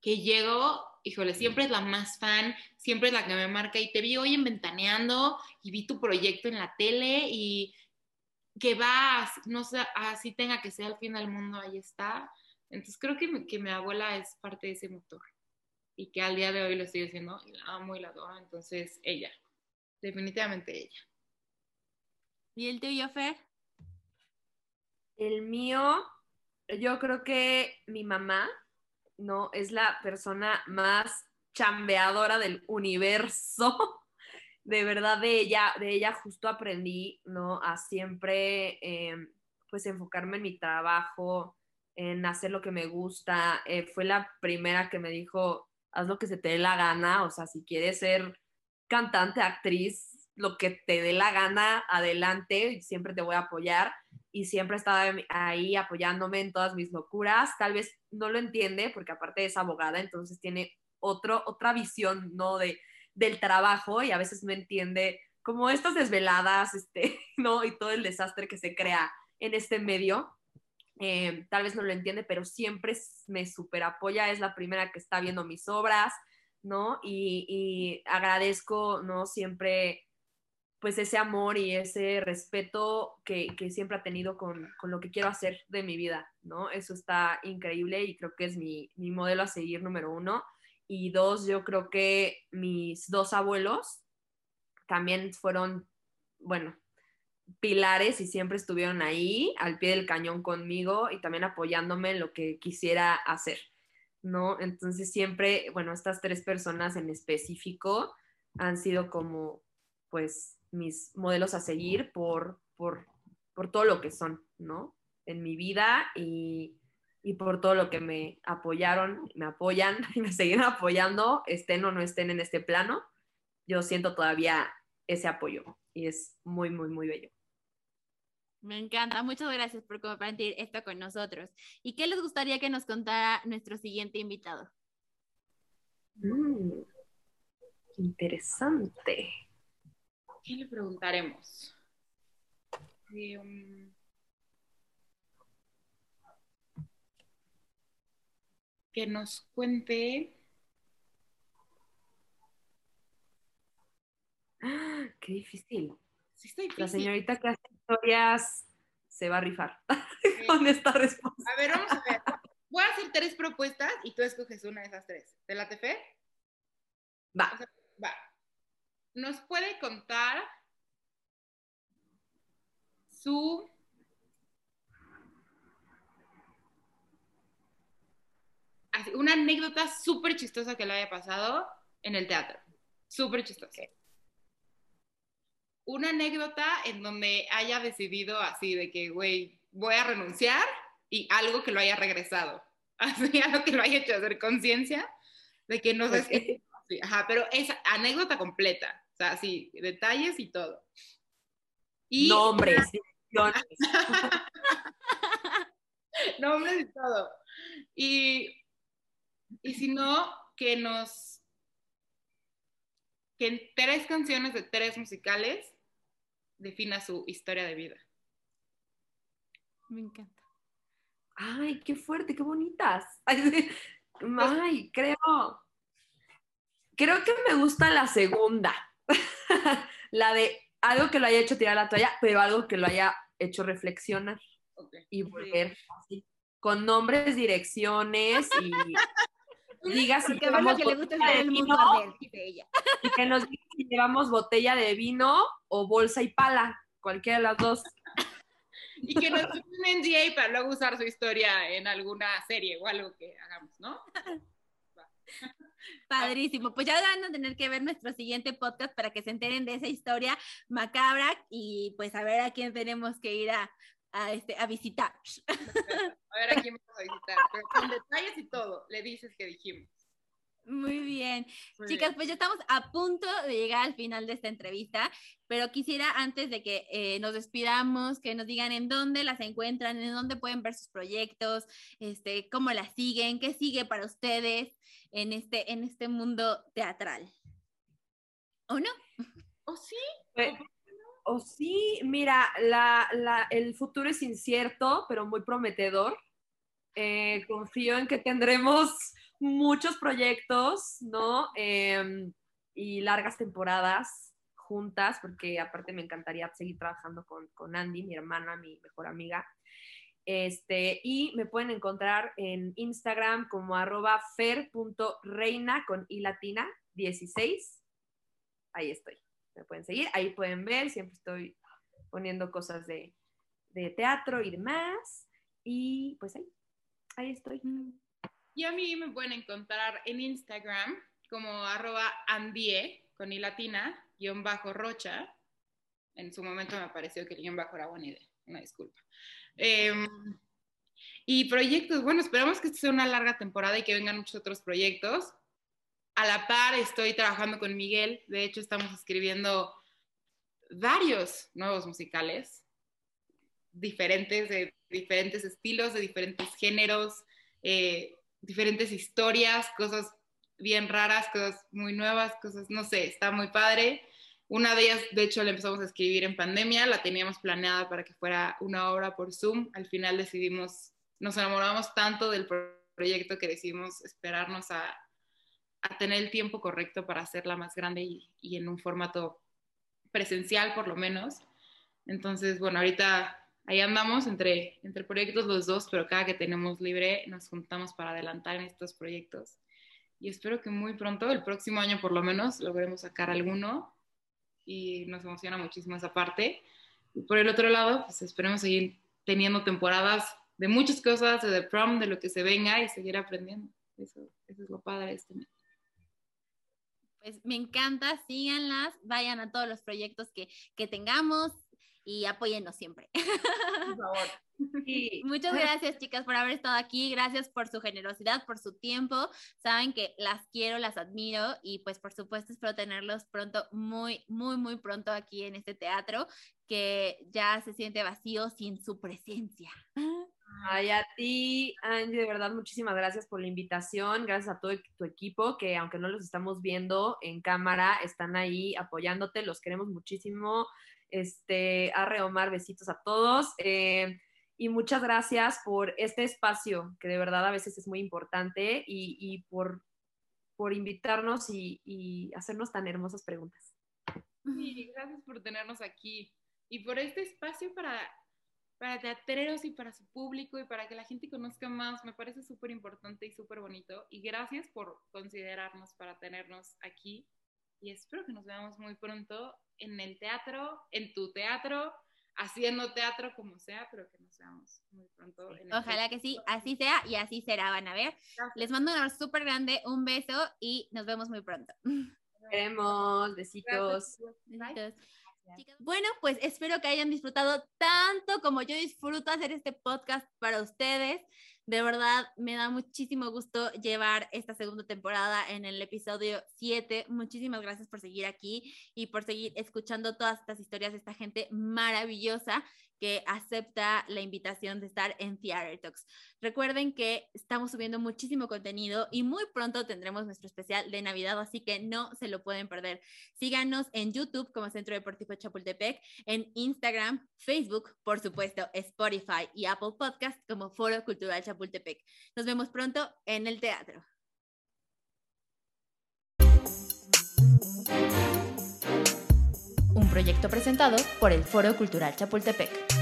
que llego, híjole, siempre es la más fan, siempre es la que me marca y te vi hoy en Ventaneando y vi tu proyecto en la tele y que va, no sé, así tenga que ser al fin del mundo, ahí está. Entonces creo que que mi abuela es parte de ese motor y que al día de hoy lo estoy haciendo y la amo y la adoro, entonces ella, definitivamente ella. ¿Y el tuyo, Fer? El mío, yo creo que mi mamá, ¿no? Es la persona más chambeadora del universo. [LAUGHS] De verdad, de ella, de ella justo aprendí, ¿no? A siempre, eh, pues, enfocarme en mi trabajo, en hacer lo que me gusta. Eh, fue la primera que me dijo, haz lo que se te dé la gana, o sea, si quieres ser cantante, actriz, lo que te dé la gana, adelante, siempre te voy a apoyar y siempre estaba ahí apoyándome en todas mis locuras. Tal vez no lo entiende porque aparte es abogada, entonces tiene otro, otra visión, ¿no? De, del trabajo y a veces no entiende como estas desveladas, este, [LAUGHS] ¿no? Y todo el desastre que se crea en este medio. Eh, tal vez no lo entiende, pero siempre me super apoya, es la primera que está viendo mis obras, ¿no? Y, y agradezco, ¿no? Siempre pues ese amor y ese respeto que, que siempre ha tenido con, con, lo que quiero hacer de mi vida, ¿no? Eso está increíble y creo que es mi, mi, modelo a seguir número uno. Y dos, yo creo que mis dos abuelos también fueron, bueno, pilares y siempre estuvieron ahí al pie del cañón conmigo y también apoyándome en lo que quisiera hacer, ¿no? Entonces siempre, bueno, estas tres personas en específico han sido como, pues, mis modelos a seguir por, por, por todo lo que son, ¿no? En mi vida y, y, por todo lo que me apoyaron, me apoyan [LAUGHS] y me siguen apoyando, estén o no estén en este plano. Yo siento todavía ese apoyo y es muy, muy, muy bello. Me encanta, muchas gracias por compartir esto con nosotros. ¿Y qué les gustaría que nos contara nuestro siguiente invitado? Mm, interesante. ¿Qué le preguntaremos? Eh, um, que nos cuente. Ah, qué difícil. Sí, está difícil. La señorita que hace historias se va a rifar [LAUGHS] con esta respuesta. A ver, vamos a ver. Voy a hacer tres propuestas y tú escoges una de esas tres. ¿Te la fe? Va. O sea, va nos puede contar su una anécdota súper chistosa que le haya pasado en el teatro. Súper chistosa. Una anécdota en donde haya decidido así de que, güey, voy a renunciar y algo que lo haya regresado. [LAUGHS] Así, algo que lo haya hecho hacer conciencia de que no sé. Sí, ajá, pero es anécdota completa, o sea, sí, detalles y todo. Y Nombres, [LAUGHS] Nombres y todo. Y, y si no, que nos... que en tres canciones de tres musicales defina su historia de vida. Me encanta. Ay, qué fuerte, qué bonitas. [LAUGHS] Ay, creo Creo que me gusta la segunda, [LAUGHS] la de algo que lo haya hecho tirar la toalla, pero algo que lo haya hecho reflexionar okay. y volver así, con nombres, direcciones y diga si llevamos que le gusta de el vino mundo de ella. y que nos diga si llevamos botella de vino o bolsa y pala, cualquiera de las dos. Y que nos den un NDA para luego usar su historia en alguna serie o algo que hagamos, ¿no? Padrísimo. Pues ya van a tener que ver nuestro siguiente podcast para que se enteren de esa historia macabra y pues a ver a quién tenemos que ir a, a, este, a visitar. A ver a quién vamos a visitar. Pero con detalles y todo, le dices que dijimos. Muy bien. Muy Chicas, bien. pues ya estamos a punto de llegar al final de esta entrevista, pero quisiera antes de que eh, nos despidamos, que nos digan en dónde las encuentran, en dónde pueden ver sus proyectos, este, cómo las siguen, qué sigue para ustedes en este, en este mundo teatral. ¿O no? ¿O sí? Pues, o sí, mira, la, el futuro es incierto, pero muy prometedor. Eh, confío en que tendremos muchos proyectos, ¿no? Em, y largas temporadas juntas, porque aparte me encantaría seguir trabajando con, con Andy, mi hermana, mi mejor amiga. Este, y me pueden encontrar en Instagram como arroba fer.reina con i latina 16. Ahí estoy. Me pueden seguir, ahí pueden ver, siempre estoy poniendo cosas de, de teatro y demás. Y pues ahí, ahí estoy. Y a mí me pueden encontrar en Instagram como arroba andie con i guion bajo rocha. En su momento me pareció que el guion bajo era buena idea, una disculpa. Em, y proyectos, bueno, esperamos que esta sea una larga temporada y que vengan muchos otros proyectos. A la par estoy trabajando con Miguel, de hecho estamos escribiendo varios nuevos musicales, diferentes, de diferentes estilos, de diferentes géneros, eh, diferentes historias, cosas bien raras, cosas muy nuevas, cosas, no sé, está muy padre. Una de ellas, de hecho, la empezamos a escribir en pandemia, la teníamos planeada para que fuera una obra por Zoom. Al final decidimos, nos enamoramos tanto del proyecto que decidimos esperarnos a, a tener el tiempo correcto para hacerla más grande y, y, en un formato presencial por lo menos. Entonces, bueno, ahorita ahí andamos entre, entre proyectos los dos, pero cada que tenemos libre nos juntamos para adelantar en estos proyectos. Y espero que muy pronto, el próximo año por lo menos, logremos sacar alguno y nos emociona muchísimo esa parte. Y por el otro lado, pues esperemos seguir teniendo temporadas de muchas cosas, de The Prom, de lo que se venga y seguir aprendiendo. Eso, eso es lo padre de este mes. Pues me encanta, síganlas, vayan a todos los proyectos que, que tengamos y apóyennos siempre. Por favor. [LAUGHS] Sí. Muchas gracias, chicas, por haber estado aquí. Gracias por su generosidad, por su tiempo. Saben que las quiero, las admiro y pues por supuesto espero tenerlos pronto, muy, muy, muy pronto aquí en este teatro que ya se siente vacío sin su presencia. Ay, a ti, Angie, de verdad, muchísimas gracias por la invitación. Gracias a todo tu equipo que, aunque no los estamos viendo en cámara, están ahí apoyándote. Los queremos muchísimo. Este, Arre Omar, besitos a todos. Eh, y muchas gracias por este espacio, que de verdad a veces es muy importante, y, y por, por invitarnos y, y, hacernos tan hermosas preguntas. Sí, gracias por tenernos aquí y por este espacio para, para teatreros y para su público y para que la gente conozca más. Me parece súper importante y súper bonito. Y gracias por considerarnos para tenernos aquí. Y espero que nos veamos muy pronto en el teatro, en tu teatro haciendo teatro como sea, pero que nos veamos muy pronto. En Ojalá que sí, así sea y así será, van a ver. Gracias. Les mando un abrazo súper grande, un beso y nos vemos muy pronto. Queremos, besitos. Besitos. Bueno, pues espero que hayan disfrutado tanto como yo disfruto hacer este podcast para ustedes. De verdad, me da muchísimo gusto llevar esta segunda temporada en el episodio 7. Muchísimas gracias por seguir aquí y por seguir escuchando todas estas historias de esta gente maravillosa que acepta la invitación de estar en Theater Talks. Recuerden que estamos subiendo muchísimo contenido y muy pronto tendremos nuestro especial de Navidad, así que no se lo pueden perder. Síganos en YouTube como Centro Deportivo Chapultepec, en Instagram, Facebook, por supuesto, Spotify y Apple Podcast como Foro Cultural Chapultepec. Nos vemos pronto en el teatro. Proyecto presentado por el Foro Cultural Chapultepec.